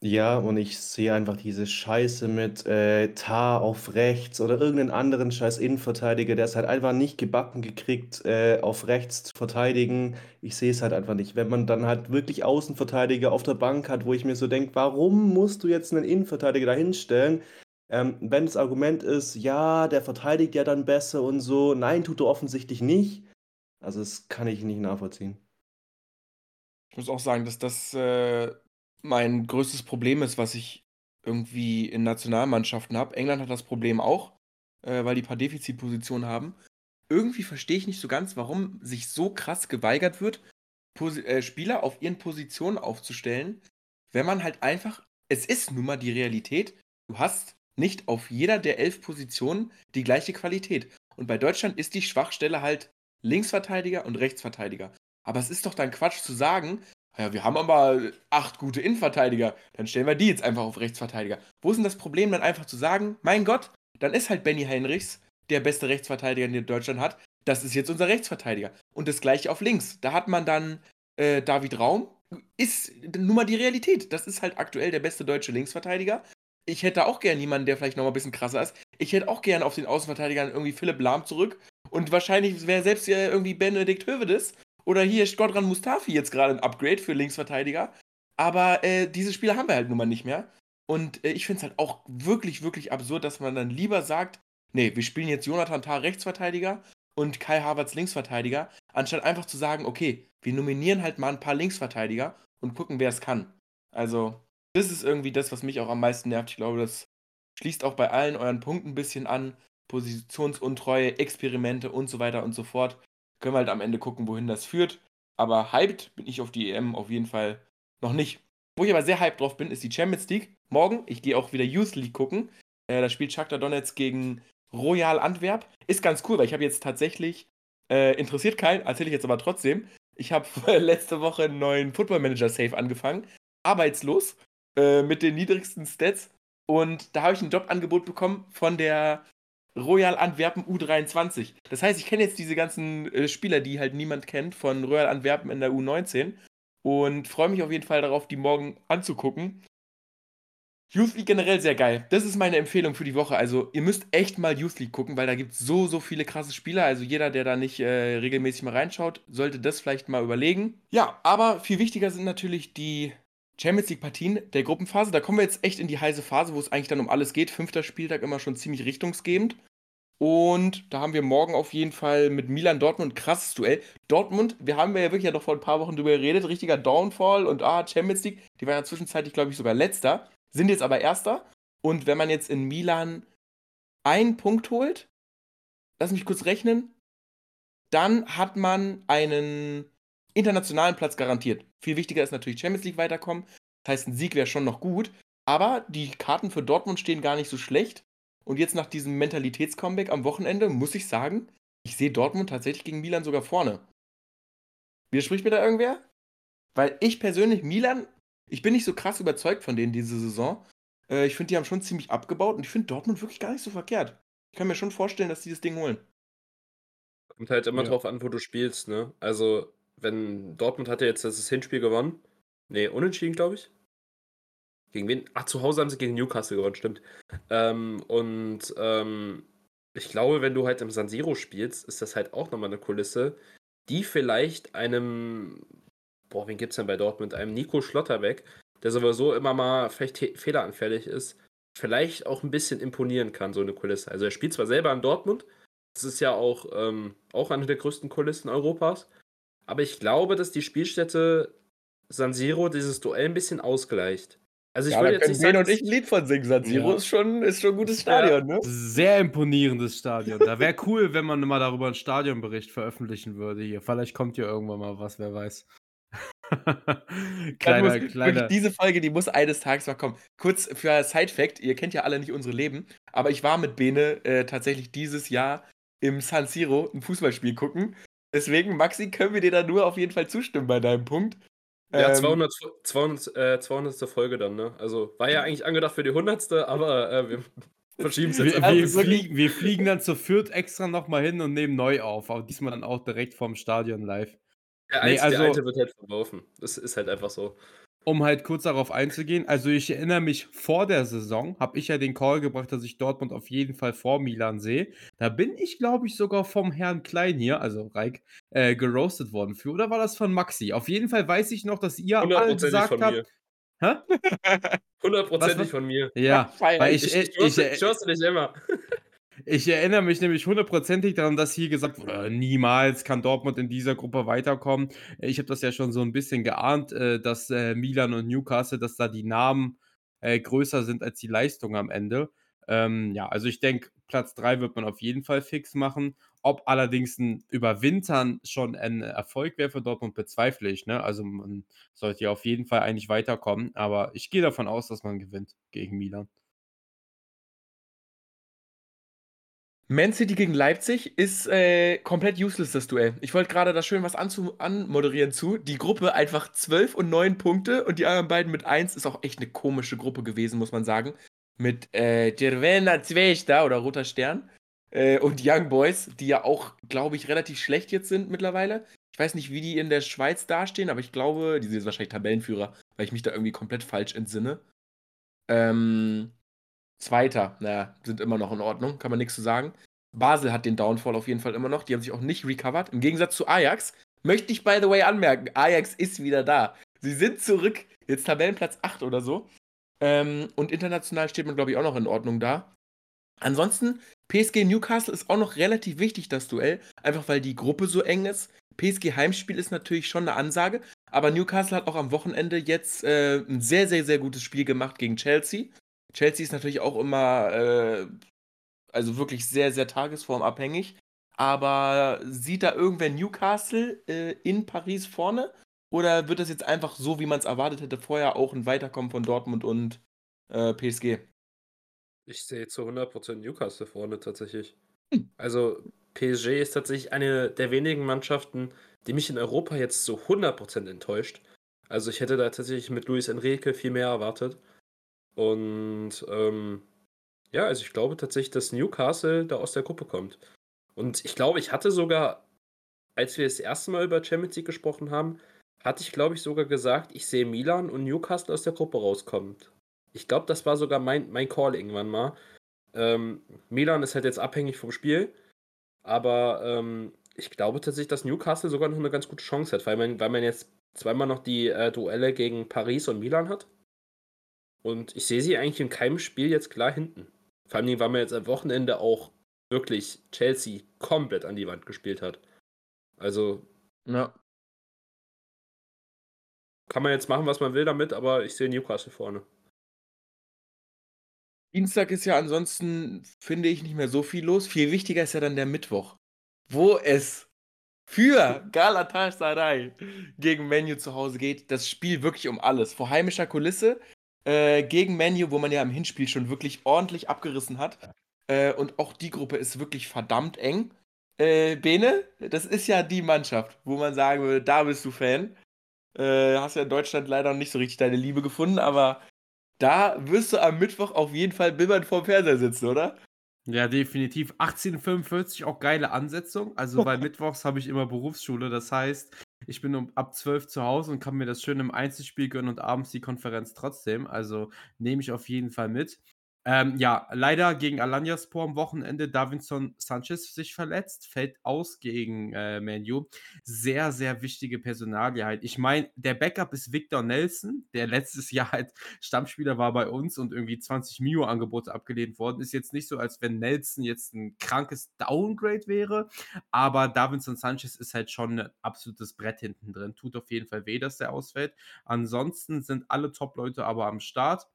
[SPEAKER 4] Ja, und ich sehe einfach diese Scheiße mit äh, Tar auf rechts oder irgendeinen anderen scheiß Innenverteidiger, der es halt einfach nicht gebacken gekriegt, äh, auf rechts zu verteidigen. Ich sehe es halt einfach nicht. Wenn man dann halt wirklich Außenverteidiger auf der Bank hat, wo ich mir so denke, warum musst du jetzt einen Innenverteidiger da hinstellen? Ähm, wenn das Argument ist, ja, der verteidigt ja dann besser und so, nein, tut er offensichtlich nicht. Also das kann ich nicht nachvollziehen.
[SPEAKER 1] Ich muss auch sagen, dass das äh, mein größtes Problem ist, was ich irgendwie in Nationalmannschaften habe. England hat das Problem auch, äh, weil die ein paar Defizitpositionen haben. Irgendwie verstehe ich nicht so ganz, warum sich so krass geweigert wird, Posi äh, Spieler auf ihren Positionen aufzustellen, wenn man halt einfach, es ist nun mal die Realität, du hast nicht auf jeder der elf Positionen die gleiche Qualität. Und bei Deutschland ist die Schwachstelle halt Linksverteidiger und Rechtsverteidiger. Aber es ist doch dann Quatsch zu sagen, ja, wir haben aber acht gute Innenverteidiger, dann stellen wir die jetzt einfach auf Rechtsverteidiger. Wo ist denn das Problem, dann einfach zu sagen, mein Gott, dann ist halt Benny Heinrichs der beste Rechtsverteidiger, den Deutschland hat. Das ist jetzt unser Rechtsverteidiger. Und das gleiche auf links. Da hat man dann äh, David Raum. Ist nun mal die Realität. Das ist halt aktuell der beste deutsche Linksverteidiger. Ich hätte auch gern jemanden, der vielleicht nochmal ein bisschen krasser ist. Ich hätte auch gern auf den Außenverteidigern irgendwie Philipp Lahm zurück. Und wahrscheinlich wäre selbst ja irgendwie Benedikt Hövedes oder hier Skodran Mustafi jetzt gerade ein Upgrade für Linksverteidiger. Aber äh, diese Spieler haben wir halt nun mal nicht mehr. Und äh, ich finde es halt auch wirklich, wirklich absurd, dass man dann lieber sagt, nee, wir spielen jetzt Jonathan Tah Rechtsverteidiger und Kai Havertz Linksverteidiger, anstatt einfach zu sagen, okay, wir nominieren halt mal ein paar Linksverteidiger und gucken, wer es kann. Also, das ist irgendwie das, was mich auch am meisten nervt. Ich glaube, das schließt auch bei allen euren Punkten ein bisschen an. Positionsuntreue, Experimente und so weiter und so fort. Können wir halt am Ende gucken, wohin das führt. Aber hyped bin ich auf die EM auf jeden Fall noch nicht. Wo ich aber sehr hyped drauf bin, ist die Champions League. Morgen, ich gehe auch wieder Youth League gucken. Äh, da spielt Shakhtar Donetsk gegen Royal Antwerp. Ist ganz cool, weil ich habe jetzt tatsächlich, äh, interessiert keinen, erzähle ich jetzt aber trotzdem. Ich habe letzte Woche einen neuen Football Manager Safe angefangen. Arbeitslos, äh, mit den niedrigsten Stats. Und da habe ich ein Jobangebot bekommen von der Royal Antwerpen U23. Das heißt, ich kenne jetzt diese ganzen äh, Spieler, die halt niemand kennt, von Royal Antwerpen in der U19 und freue mich auf jeden Fall darauf, die morgen anzugucken. Youth League generell sehr geil. Das ist meine Empfehlung für die Woche. Also, ihr müsst echt mal Youth League gucken, weil da gibt es so, so viele krasse Spieler. Also, jeder, der da nicht äh, regelmäßig mal reinschaut, sollte das vielleicht mal überlegen. Ja, aber viel wichtiger sind natürlich die Champions League-Partien der Gruppenphase. Da kommen wir jetzt echt in die heiße Phase, wo es eigentlich dann um alles geht. Fünfter Spieltag immer schon ziemlich richtungsgebend. Und da haben wir morgen auf jeden Fall mit Milan Dortmund ein krasses Duell. Dortmund, wir haben ja wirklich ja noch vor ein paar Wochen drüber geredet, richtiger Downfall und ah, Champions League. Die waren ja zwischenzeitlich, glaube ich, sogar letzter, sind jetzt aber erster. Und wenn man jetzt in Milan einen Punkt holt, lass mich kurz rechnen, dann hat man einen internationalen Platz garantiert. Viel wichtiger ist natürlich Champions League weiterkommen. Das heißt, ein Sieg wäre schon noch gut. Aber die Karten für Dortmund stehen gar nicht so schlecht. Und jetzt nach diesem Mentalitätscomeback am Wochenende muss ich sagen, ich sehe Dortmund tatsächlich gegen Milan sogar vorne. Widerspricht mir da irgendwer? Weil ich persönlich, Milan, ich bin nicht so krass überzeugt von denen diese Saison. Äh, ich finde, die haben schon ziemlich abgebaut und ich finde Dortmund wirklich gar nicht so verkehrt. Ich kann mir schon vorstellen, dass die das Ding holen.
[SPEAKER 2] Kommt halt immer ja. drauf an, wo du spielst, ne? Also, wenn Dortmund hatte jetzt das Hinspiel gewonnen. Ne, unentschieden, glaube ich. Gegen wen? Ach, zu Hause haben sie gegen Newcastle gewonnen, stimmt. Ähm, und ähm, ich glaube, wenn du halt im San Siro spielst, ist das halt auch nochmal eine Kulisse, die vielleicht einem, boah, wen gibt's denn bei Dortmund? Einem Nico Schlotterbeck, der sowieso immer mal vielleicht fehleranfällig ist, vielleicht auch ein bisschen imponieren kann, so eine Kulisse. Also er spielt zwar selber in Dortmund, das ist ja auch, ähm, auch eine der größten Kulissen Europas, aber ich glaube, dass die Spielstätte San Siro dieses Duell ein bisschen ausgleicht.
[SPEAKER 1] Also ich ja, würde jetzt nicht sagen, und ich ein Lied von singen. San Siro ja. ist, schon, ist schon ein gutes Stadion, ne?
[SPEAKER 3] Sehr imponierendes Stadion. Da wäre cool, wenn man mal darüber einen Stadionbericht veröffentlichen würde hier. Vielleicht kommt hier irgendwann mal was, wer weiß.
[SPEAKER 1] kleiner, muss, kleiner. Diese Folge, die muss eines Tages mal kommen. Kurz für Side-Fact: Ihr kennt ja alle nicht unsere Leben, aber ich war mit Bene äh, tatsächlich dieses Jahr im San Siro ein Fußballspiel gucken. Deswegen, Maxi, können wir dir da nur auf jeden Fall zustimmen bei deinem Punkt.
[SPEAKER 2] Ja, 200, 200, äh, 200. Folge dann, ne? Also war ja eigentlich angedacht für die 100. Aber äh, wir verschieben es
[SPEAKER 3] jetzt. Wir, wir, fliegen, wir, fliegen, dann zu Fürth extra nochmal hin und nehmen neu auf. Aber diesmal dann auch direkt vorm Stadion live.
[SPEAKER 2] Der, nee, also, der alte wird halt verlaufen. Das ist halt einfach so
[SPEAKER 3] um halt kurz darauf einzugehen, also ich erinnere mich, vor der Saison habe ich ja den Call gebracht, dass ich Dortmund auf jeden Fall vor Milan sehe. Da bin ich, glaube ich, sogar vom Herrn Klein hier, also Reik, äh, geroastet worden für. Oder war das von Maxi? Auf jeden Fall weiß ich noch, dass ihr alle gesagt habt.
[SPEAKER 2] Hä? Hundertprozentig von mir.
[SPEAKER 3] Ja,
[SPEAKER 2] weil ich, ich, ich, ich, ich, ich, ich nicht immer.
[SPEAKER 3] Ich erinnere mich nämlich hundertprozentig daran, dass hier gesagt wurde, niemals kann Dortmund in dieser Gruppe weiterkommen. Ich habe das ja schon so ein bisschen geahnt, äh, dass äh, Milan und Newcastle, dass da die Namen äh, größer sind als die Leistung am Ende. Ähm, ja, also ich denke, Platz 3 wird man auf jeden Fall fix machen. Ob allerdings ein Überwintern schon ein Erfolg wäre für Dortmund, bezweifle ich. Ne? Also man sollte ja auf jeden Fall eigentlich weiterkommen. Aber ich gehe davon aus, dass man gewinnt gegen Milan.
[SPEAKER 1] Man City gegen Leipzig ist äh, komplett useless, das Duell. Ich wollte gerade da schön was anmoderieren zu. Die Gruppe einfach 12 und 9 Punkte und die anderen beiden mit 1 ist auch echt eine komische Gruppe gewesen, muss man sagen. Mit äh, Cervena oder Roter Stern äh, und Young Boys, die ja auch, glaube ich, relativ schlecht jetzt sind mittlerweile. Ich weiß nicht, wie die in der Schweiz dastehen, aber ich glaube, die sind jetzt wahrscheinlich Tabellenführer, weil ich mich da irgendwie komplett falsch entsinne. Ähm, Zweiter, naja, sind immer noch in Ordnung, kann man nichts zu sagen. Basel hat den Downfall auf jeden Fall immer noch. Die haben sich auch nicht recovered. Im Gegensatz zu Ajax, möchte ich by the way anmerken, Ajax ist wieder da. Sie sind zurück. Jetzt Tabellenplatz 8 oder so. Ähm, und international steht man, glaube ich, auch noch in Ordnung da. Ansonsten, PSG Newcastle ist auch noch relativ wichtig, das Duell. Einfach weil die Gruppe so eng ist. PSG Heimspiel ist natürlich schon eine Ansage, aber Newcastle hat auch am Wochenende jetzt äh, ein sehr, sehr, sehr gutes Spiel gemacht gegen Chelsea. Chelsea ist natürlich auch immer, äh, also wirklich sehr, sehr tagesformabhängig. Aber sieht da irgendwer Newcastle äh, in Paris vorne? Oder wird das jetzt einfach so, wie man es erwartet hätte, vorher auch ein Weiterkommen von Dortmund und äh, PSG?
[SPEAKER 2] Ich sehe zu 100% Newcastle vorne tatsächlich.
[SPEAKER 1] Hm.
[SPEAKER 2] Also PSG ist tatsächlich eine der wenigen Mannschaften, die mich in Europa jetzt zu 100% enttäuscht. Also ich hätte da tatsächlich mit Luis Enrique viel mehr erwartet. Und ähm, ja, also ich glaube tatsächlich, dass Newcastle da aus der Gruppe kommt. Und ich glaube, ich hatte sogar, als wir das erste Mal über Champions League gesprochen haben, hatte ich, glaube ich, sogar gesagt, ich sehe Milan und Newcastle aus der Gruppe rauskommt. Ich glaube, das war sogar mein, mein Call irgendwann mal. Ähm, Milan ist halt jetzt abhängig vom Spiel, aber ähm, ich glaube tatsächlich, dass Newcastle sogar noch eine ganz gute Chance hat, weil man, weil man jetzt zweimal noch die äh, Duelle gegen Paris und Milan hat. Und ich sehe sie eigentlich in keinem Spiel jetzt klar hinten. Vor allem, weil man jetzt am Wochenende auch wirklich Chelsea komplett an die Wand gespielt hat. Also.
[SPEAKER 1] Ja.
[SPEAKER 2] Kann man jetzt machen, was man will damit, aber ich sehe Newcastle vorne.
[SPEAKER 1] Dienstag ist ja ansonsten, finde ich, nicht mehr so viel los. Viel wichtiger ist ja dann der Mittwoch, wo es für Galatasaray gegen Menu zu Hause geht. Das Spiel wirklich um alles. Vor heimischer Kulisse äh, gegen Menu, wo man ja im Hinspiel schon wirklich ordentlich abgerissen hat. Äh, und auch die Gruppe ist wirklich verdammt eng. Äh, Bene, das ist ja die Mannschaft, wo man sagen würde, da bist du Fan. Äh, hast ja in Deutschland leider noch nicht so richtig deine Liebe gefunden, aber da wirst du am Mittwoch auf jeden Fall bibbernd vorm Fernseher sitzen, oder?
[SPEAKER 3] Ja, definitiv. 1845 auch geile Ansetzung. Also, weil mittwochs habe ich immer Berufsschule. Das heißt, ich bin um, ab 12 zu Hause und kann mir das schön im Einzelspiel gönnen und abends die Konferenz trotzdem. Also nehme ich auf jeden Fall mit. Ähm, ja, leider gegen Alanyaspor am Wochenende Davinson Sanchez sich verletzt, fällt aus gegen äh, Manu. Sehr, sehr wichtige Personalie halt. Ich meine, der Backup ist Victor Nelson, der letztes Jahr halt Stammspieler war bei uns und irgendwie 20 Mio-Angebote abgelehnt worden. Ist jetzt nicht so, als wenn Nelson jetzt ein krankes Downgrade wäre, aber Davinson Sanchez ist halt schon ein absolutes Brett hinten drin. Tut auf jeden Fall weh, dass der ausfällt. Ansonsten sind alle Top-Leute aber am Start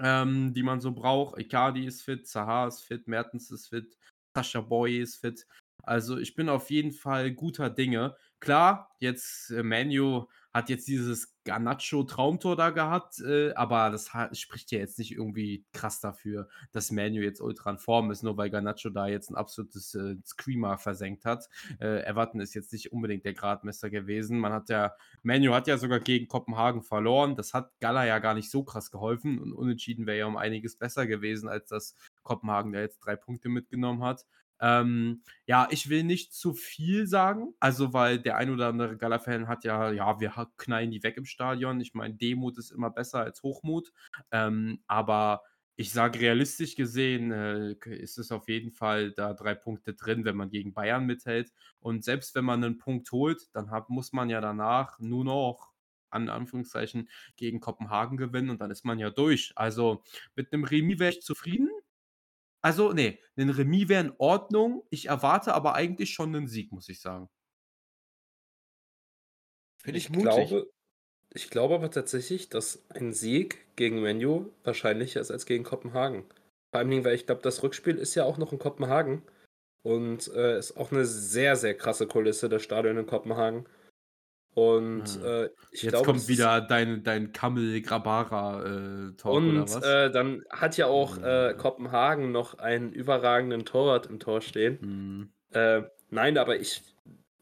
[SPEAKER 3] ähm, die man so braucht. Icardi ist fit, Zaha ist fit, Mertens ist fit, Sascha Boy ist fit. Also ich bin auf jeden Fall guter Dinge. Klar, jetzt äh, Manu hat jetzt dieses Garnacho-Traumtor da gehabt, äh, aber das spricht ja jetzt nicht irgendwie krass dafür, dass Manu jetzt ultra in Form ist, nur weil Garnacho da jetzt ein absolutes äh, Screamer versenkt hat. Äh, Everton ist jetzt nicht unbedingt der Gradmesser gewesen. Man hat ja, Manu hat ja sogar gegen Kopenhagen verloren. Das hat Gala ja gar nicht so krass geholfen und unentschieden wäre ja um einiges besser gewesen, als das Kopenhagen da jetzt drei Punkte mitgenommen hat. Ähm, ja, ich will nicht zu viel sagen, also weil der ein oder andere Gala-Fan hat ja, ja, wir knallen die weg im Stadion. Ich meine, Demut ist immer besser als Hochmut, ähm, aber ich sage realistisch gesehen, äh, ist es auf jeden Fall da drei Punkte drin, wenn man gegen Bayern mithält. Und selbst wenn man einen Punkt holt, dann hat, muss man ja danach nur noch an Anführungszeichen gegen Kopenhagen gewinnen und dann ist man ja durch. Also mit einem Remis wäre ich zufrieden. Also, ne, 'nen Remis wäre in Ordnung. Ich erwarte aber eigentlich schon 'nen Sieg, muss ich sagen.
[SPEAKER 1] Finde ich
[SPEAKER 2] Ich
[SPEAKER 1] mutig.
[SPEAKER 2] glaube ich glaube aber tatsächlich, dass ein Sieg gegen Man wahrscheinlicher ist als gegen Kopenhagen. Vor allem, weil ich glaube, das Rückspiel ist ja auch noch in Kopenhagen und, äh, ist auch eine sehr, sehr krasse Kulisse, das Stadion in Kopenhagen. Und,
[SPEAKER 3] Ah.
[SPEAKER 2] äh, ich
[SPEAKER 3] Jetzt
[SPEAKER 2] glaube,
[SPEAKER 3] kommt wieder dein dein Kammel-Grabara, äh, Talk oder
[SPEAKER 2] Und,
[SPEAKER 3] was?
[SPEAKER 2] äh, dann hat ja auch,
[SPEAKER 3] Mhm.
[SPEAKER 2] Kopenhagen noch einen überragenden Torwart im Tor stehen. Äh, nein, aber ich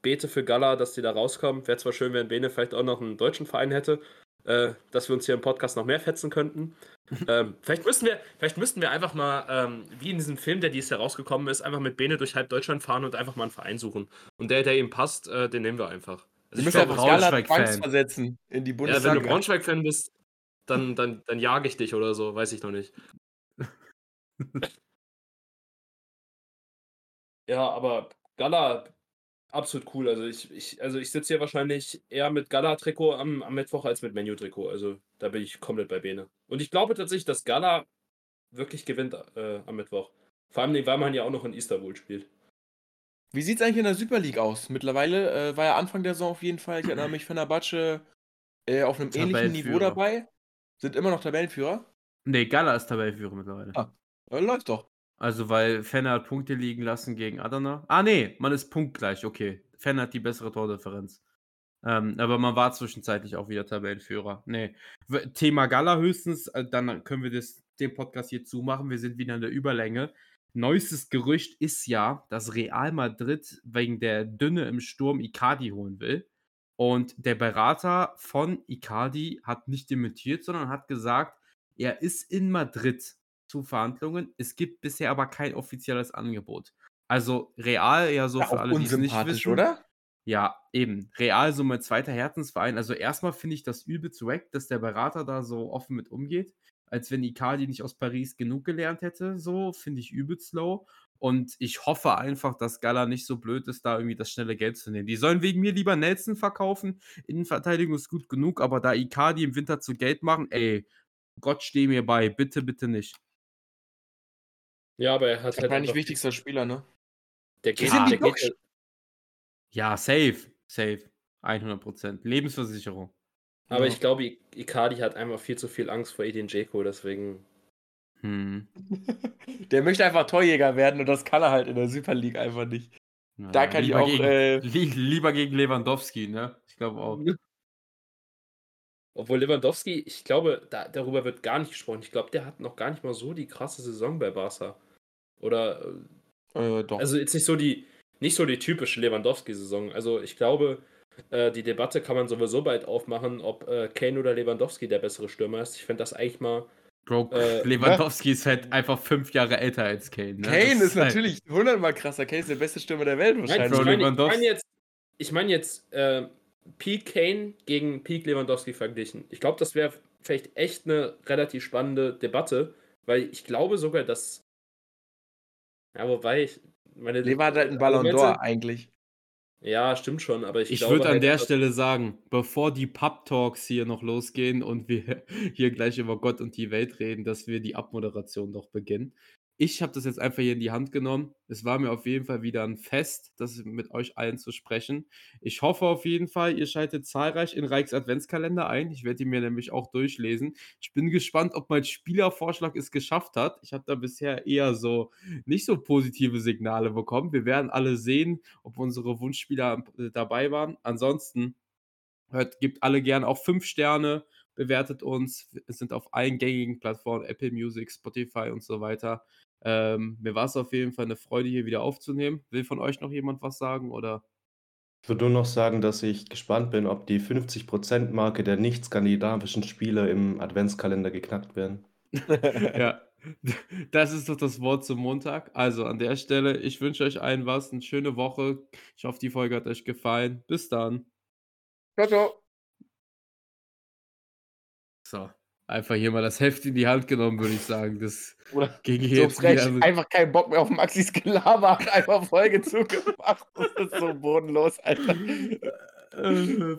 [SPEAKER 2] bete für Gala, dass die da rauskommen. Wäre zwar schön, wenn Bene vielleicht auch noch einen deutschen Verein hätte, äh, dass wir uns hier im Podcast noch mehr fetzen könnten. Ähm, vielleicht müssten wir vielleicht müssten wir einfach mal, ähm, wie in diesem Film, der dieses Jahr rausgekommen ist, einfach mit Bene durch halb Deutschland fahren und einfach mal einen Verein suchen. Und der, der ihm passt, äh, den nehmen wir einfach. Also ich glaube,
[SPEAKER 1] Gala
[SPEAKER 3] Braunschweig-Fan.
[SPEAKER 1] zwangsversetzen in die
[SPEAKER 2] ja, wenn du
[SPEAKER 1] Bundesliga.
[SPEAKER 2] Braunschweig-Fan bist, dann, dann, dann jage ich dich oder so, weiß ich noch nicht. Ja, aber Gala, absolut cool. Also ich, ich, also ich sitze hier wahrscheinlich eher mit Gala-Trikot am, am Mittwoch als mit Menu-Trikot. Also da bin ich komplett bei Bene. Und ich glaube tatsächlich, dass Gala wirklich gewinnt äh, am Mittwoch. Vor allem, weil man ja auch noch in Istanbul spielt.
[SPEAKER 1] Wie sieht es eigentlich in der Super League aus? Mittlerweile äh, war ja Anfang der Saison auf jeden Fall, ich erinnere mich, Fenerbahce äh, auf einem ähnlichen Niveau dabei. Sind immer noch Tabellenführer.
[SPEAKER 3] Nee, Gala ist Tabellenführer mittlerweile.
[SPEAKER 1] Ah. Äh, läuft doch.
[SPEAKER 3] Also, weil Fenner hat Punkte liegen lassen gegen Adana. Ah, nee, man ist punktgleich, okay. Fenner hat die bessere Tordifferenz. Ähm, aber man war zwischenzeitlich auch wieder Tabellenführer. Nee. Thema Gala höchstens, äh, dann können wir das, den Podcast hier zumachen. Wir sind wieder in der Überlänge. Neuestes Gerücht ist ja, dass Real Madrid wegen der Dünne im Sturm Icardi holen will. Und der Berater von Icardi hat nicht dementiert, sondern hat gesagt, er ist in Madrid zu Verhandlungen. Es gibt bisher aber kein offizielles Angebot. Also Real ja so
[SPEAKER 1] Ja,
[SPEAKER 3] für alle, die es nicht wissen.
[SPEAKER 1] oder?
[SPEAKER 3] Ja, eben. Real so mein zweiter Herzensverein. Also erstmal finde ich das übelst wack, dass der Berater da so offen mit umgeht. Als wenn Icardi nicht aus Paris genug gelernt hätte. So, finde ich übelst low. Und ich hoffe einfach, dass Gala nicht so blöd ist, da irgendwie das schnelle Geld zu nehmen. Die sollen wegen mir lieber Nelson verkaufen. Innenverteidigung ist gut genug, aber da Icardi im Winter zu Geld machen, ey, Gott steh mir bei. Bitte, bitte nicht.
[SPEAKER 2] Ja, aber er hat halt.
[SPEAKER 1] Wahrscheinlich wichtigster Spieler, ne?
[SPEAKER 2] Der geht,
[SPEAKER 3] die
[SPEAKER 2] der geht,
[SPEAKER 3] Ja, safe. Safe. 100%. Lebensversicherung.
[SPEAKER 2] Aber
[SPEAKER 1] Ja.
[SPEAKER 2] ich glaube, I- Icardi hat einfach viel zu viel Angst vor Edin Dzeko, deswegen.
[SPEAKER 3] Hm.
[SPEAKER 1] Der möchte einfach Torjäger werden und das kann er halt in der Super League einfach nicht. Da kann ich auch,
[SPEAKER 3] Gegen,
[SPEAKER 1] äh,
[SPEAKER 3] li lieber gegen Lewandowski, ne? Ich glaube auch.
[SPEAKER 2] Obwohl Lewandowski, ich glaube, da, darüber wird gar nicht gesprochen. Ich glaube, der hat noch gar nicht mal so die krasse Saison bei Barca. Oder, äh,
[SPEAKER 1] Äh, doch.
[SPEAKER 2] also jetzt nicht so die, nicht so die typische Lewandowski-Saison. Also ich glaube, äh, die Debatte kann man sowieso bald aufmachen, ob äh, Kane oder Lewandowski der bessere Stürmer ist. Ich fände das eigentlich mal.
[SPEAKER 3] Bro,
[SPEAKER 2] Äh,
[SPEAKER 3] Lewandowski ist halt einfach fünf Jahre älter als Kane. Ne?
[SPEAKER 1] Kane
[SPEAKER 3] Das
[SPEAKER 1] ist
[SPEAKER 3] halt-
[SPEAKER 1] natürlich hundertmal krasser. Kane ist der beste Stürmer der Welt
[SPEAKER 2] Nein,
[SPEAKER 1] wahrscheinlich.
[SPEAKER 2] ich meine ich mein jetzt, ich mein jetzt äh, Peak Kane gegen Peak Lewandowski verglichen. Ich glaube, das wäre vielleicht echt eine relativ spannende Debatte, weil ich glaube sogar, dass. Ja, wobei ich. Meine
[SPEAKER 1] Lever hat halt einen Ballon d'Or eigentlich.
[SPEAKER 2] Ja, stimmt schon, aber ich,
[SPEAKER 3] Ich
[SPEAKER 2] glaube.
[SPEAKER 3] würde an
[SPEAKER 2] halt,
[SPEAKER 3] der Stelle sagen, bevor die Pub-Talks hier noch losgehen und wir hier gleich über Gott und die Welt reden, dass wir die Abmoderation doch beginnen. Ich habe das jetzt einfach hier in die Hand genommen. Es war mir auf jeden Fall wieder ein Fest, das mit euch allen zu sprechen. Ich hoffe auf jeden Fall, ihr schaltet zahlreich in Reichs Adventskalender ein. Ich werde ihn mir nämlich auch durchlesen. Ich bin gespannt, ob mein Spielervorschlag es geschafft hat. Ich habe da bisher eher so nicht so positive Signale bekommen. Wir werden alle sehen, ob unsere Wunschspieler äh, dabei waren. Ansonsten hört, gebt alle gerne auch fünf Sterne, bewertet uns. Wir sind auf allen gängigen Plattformen, Apple Music, Spotify und so weiter. Ähm, mir war es auf jeden Fall eine Freude, hier wieder aufzunehmen. Will von euch noch jemand was sagen? Oder?
[SPEAKER 4] Ich würde nur noch sagen, dass ich gespannt bin, ob die 50%-Marke der nicht-skandinavischen Spiele im Adventskalender geknackt werden.
[SPEAKER 3] ja, das ist doch das Wort zum Montag. Also an der Stelle, ich wünsche euch allen was, eine schöne Woche. Ich hoffe, die Folge hat euch gefallen. Bis dann.
[SPEAKER 1] Ciao, ciao.
[SPEAKER 3] So, einfach hier mal das Heft in die Hand genommen, würde ich sagen. Das
[SPEAKER 1] Oder
[SPEAKER 3] ging hier
[SPEAKER 1] so
[SPEAKER 3] jetzt
[SPEAKER 1] frech,
[SPEAKER 3] wieder.
[SPEAKER 1] einfach keinen Bock mehr auf Maxis Gelaber, hat einfach Folge zugemacht. Das ist so bodenlos, Alter.
[SPEAKER 3] Äh,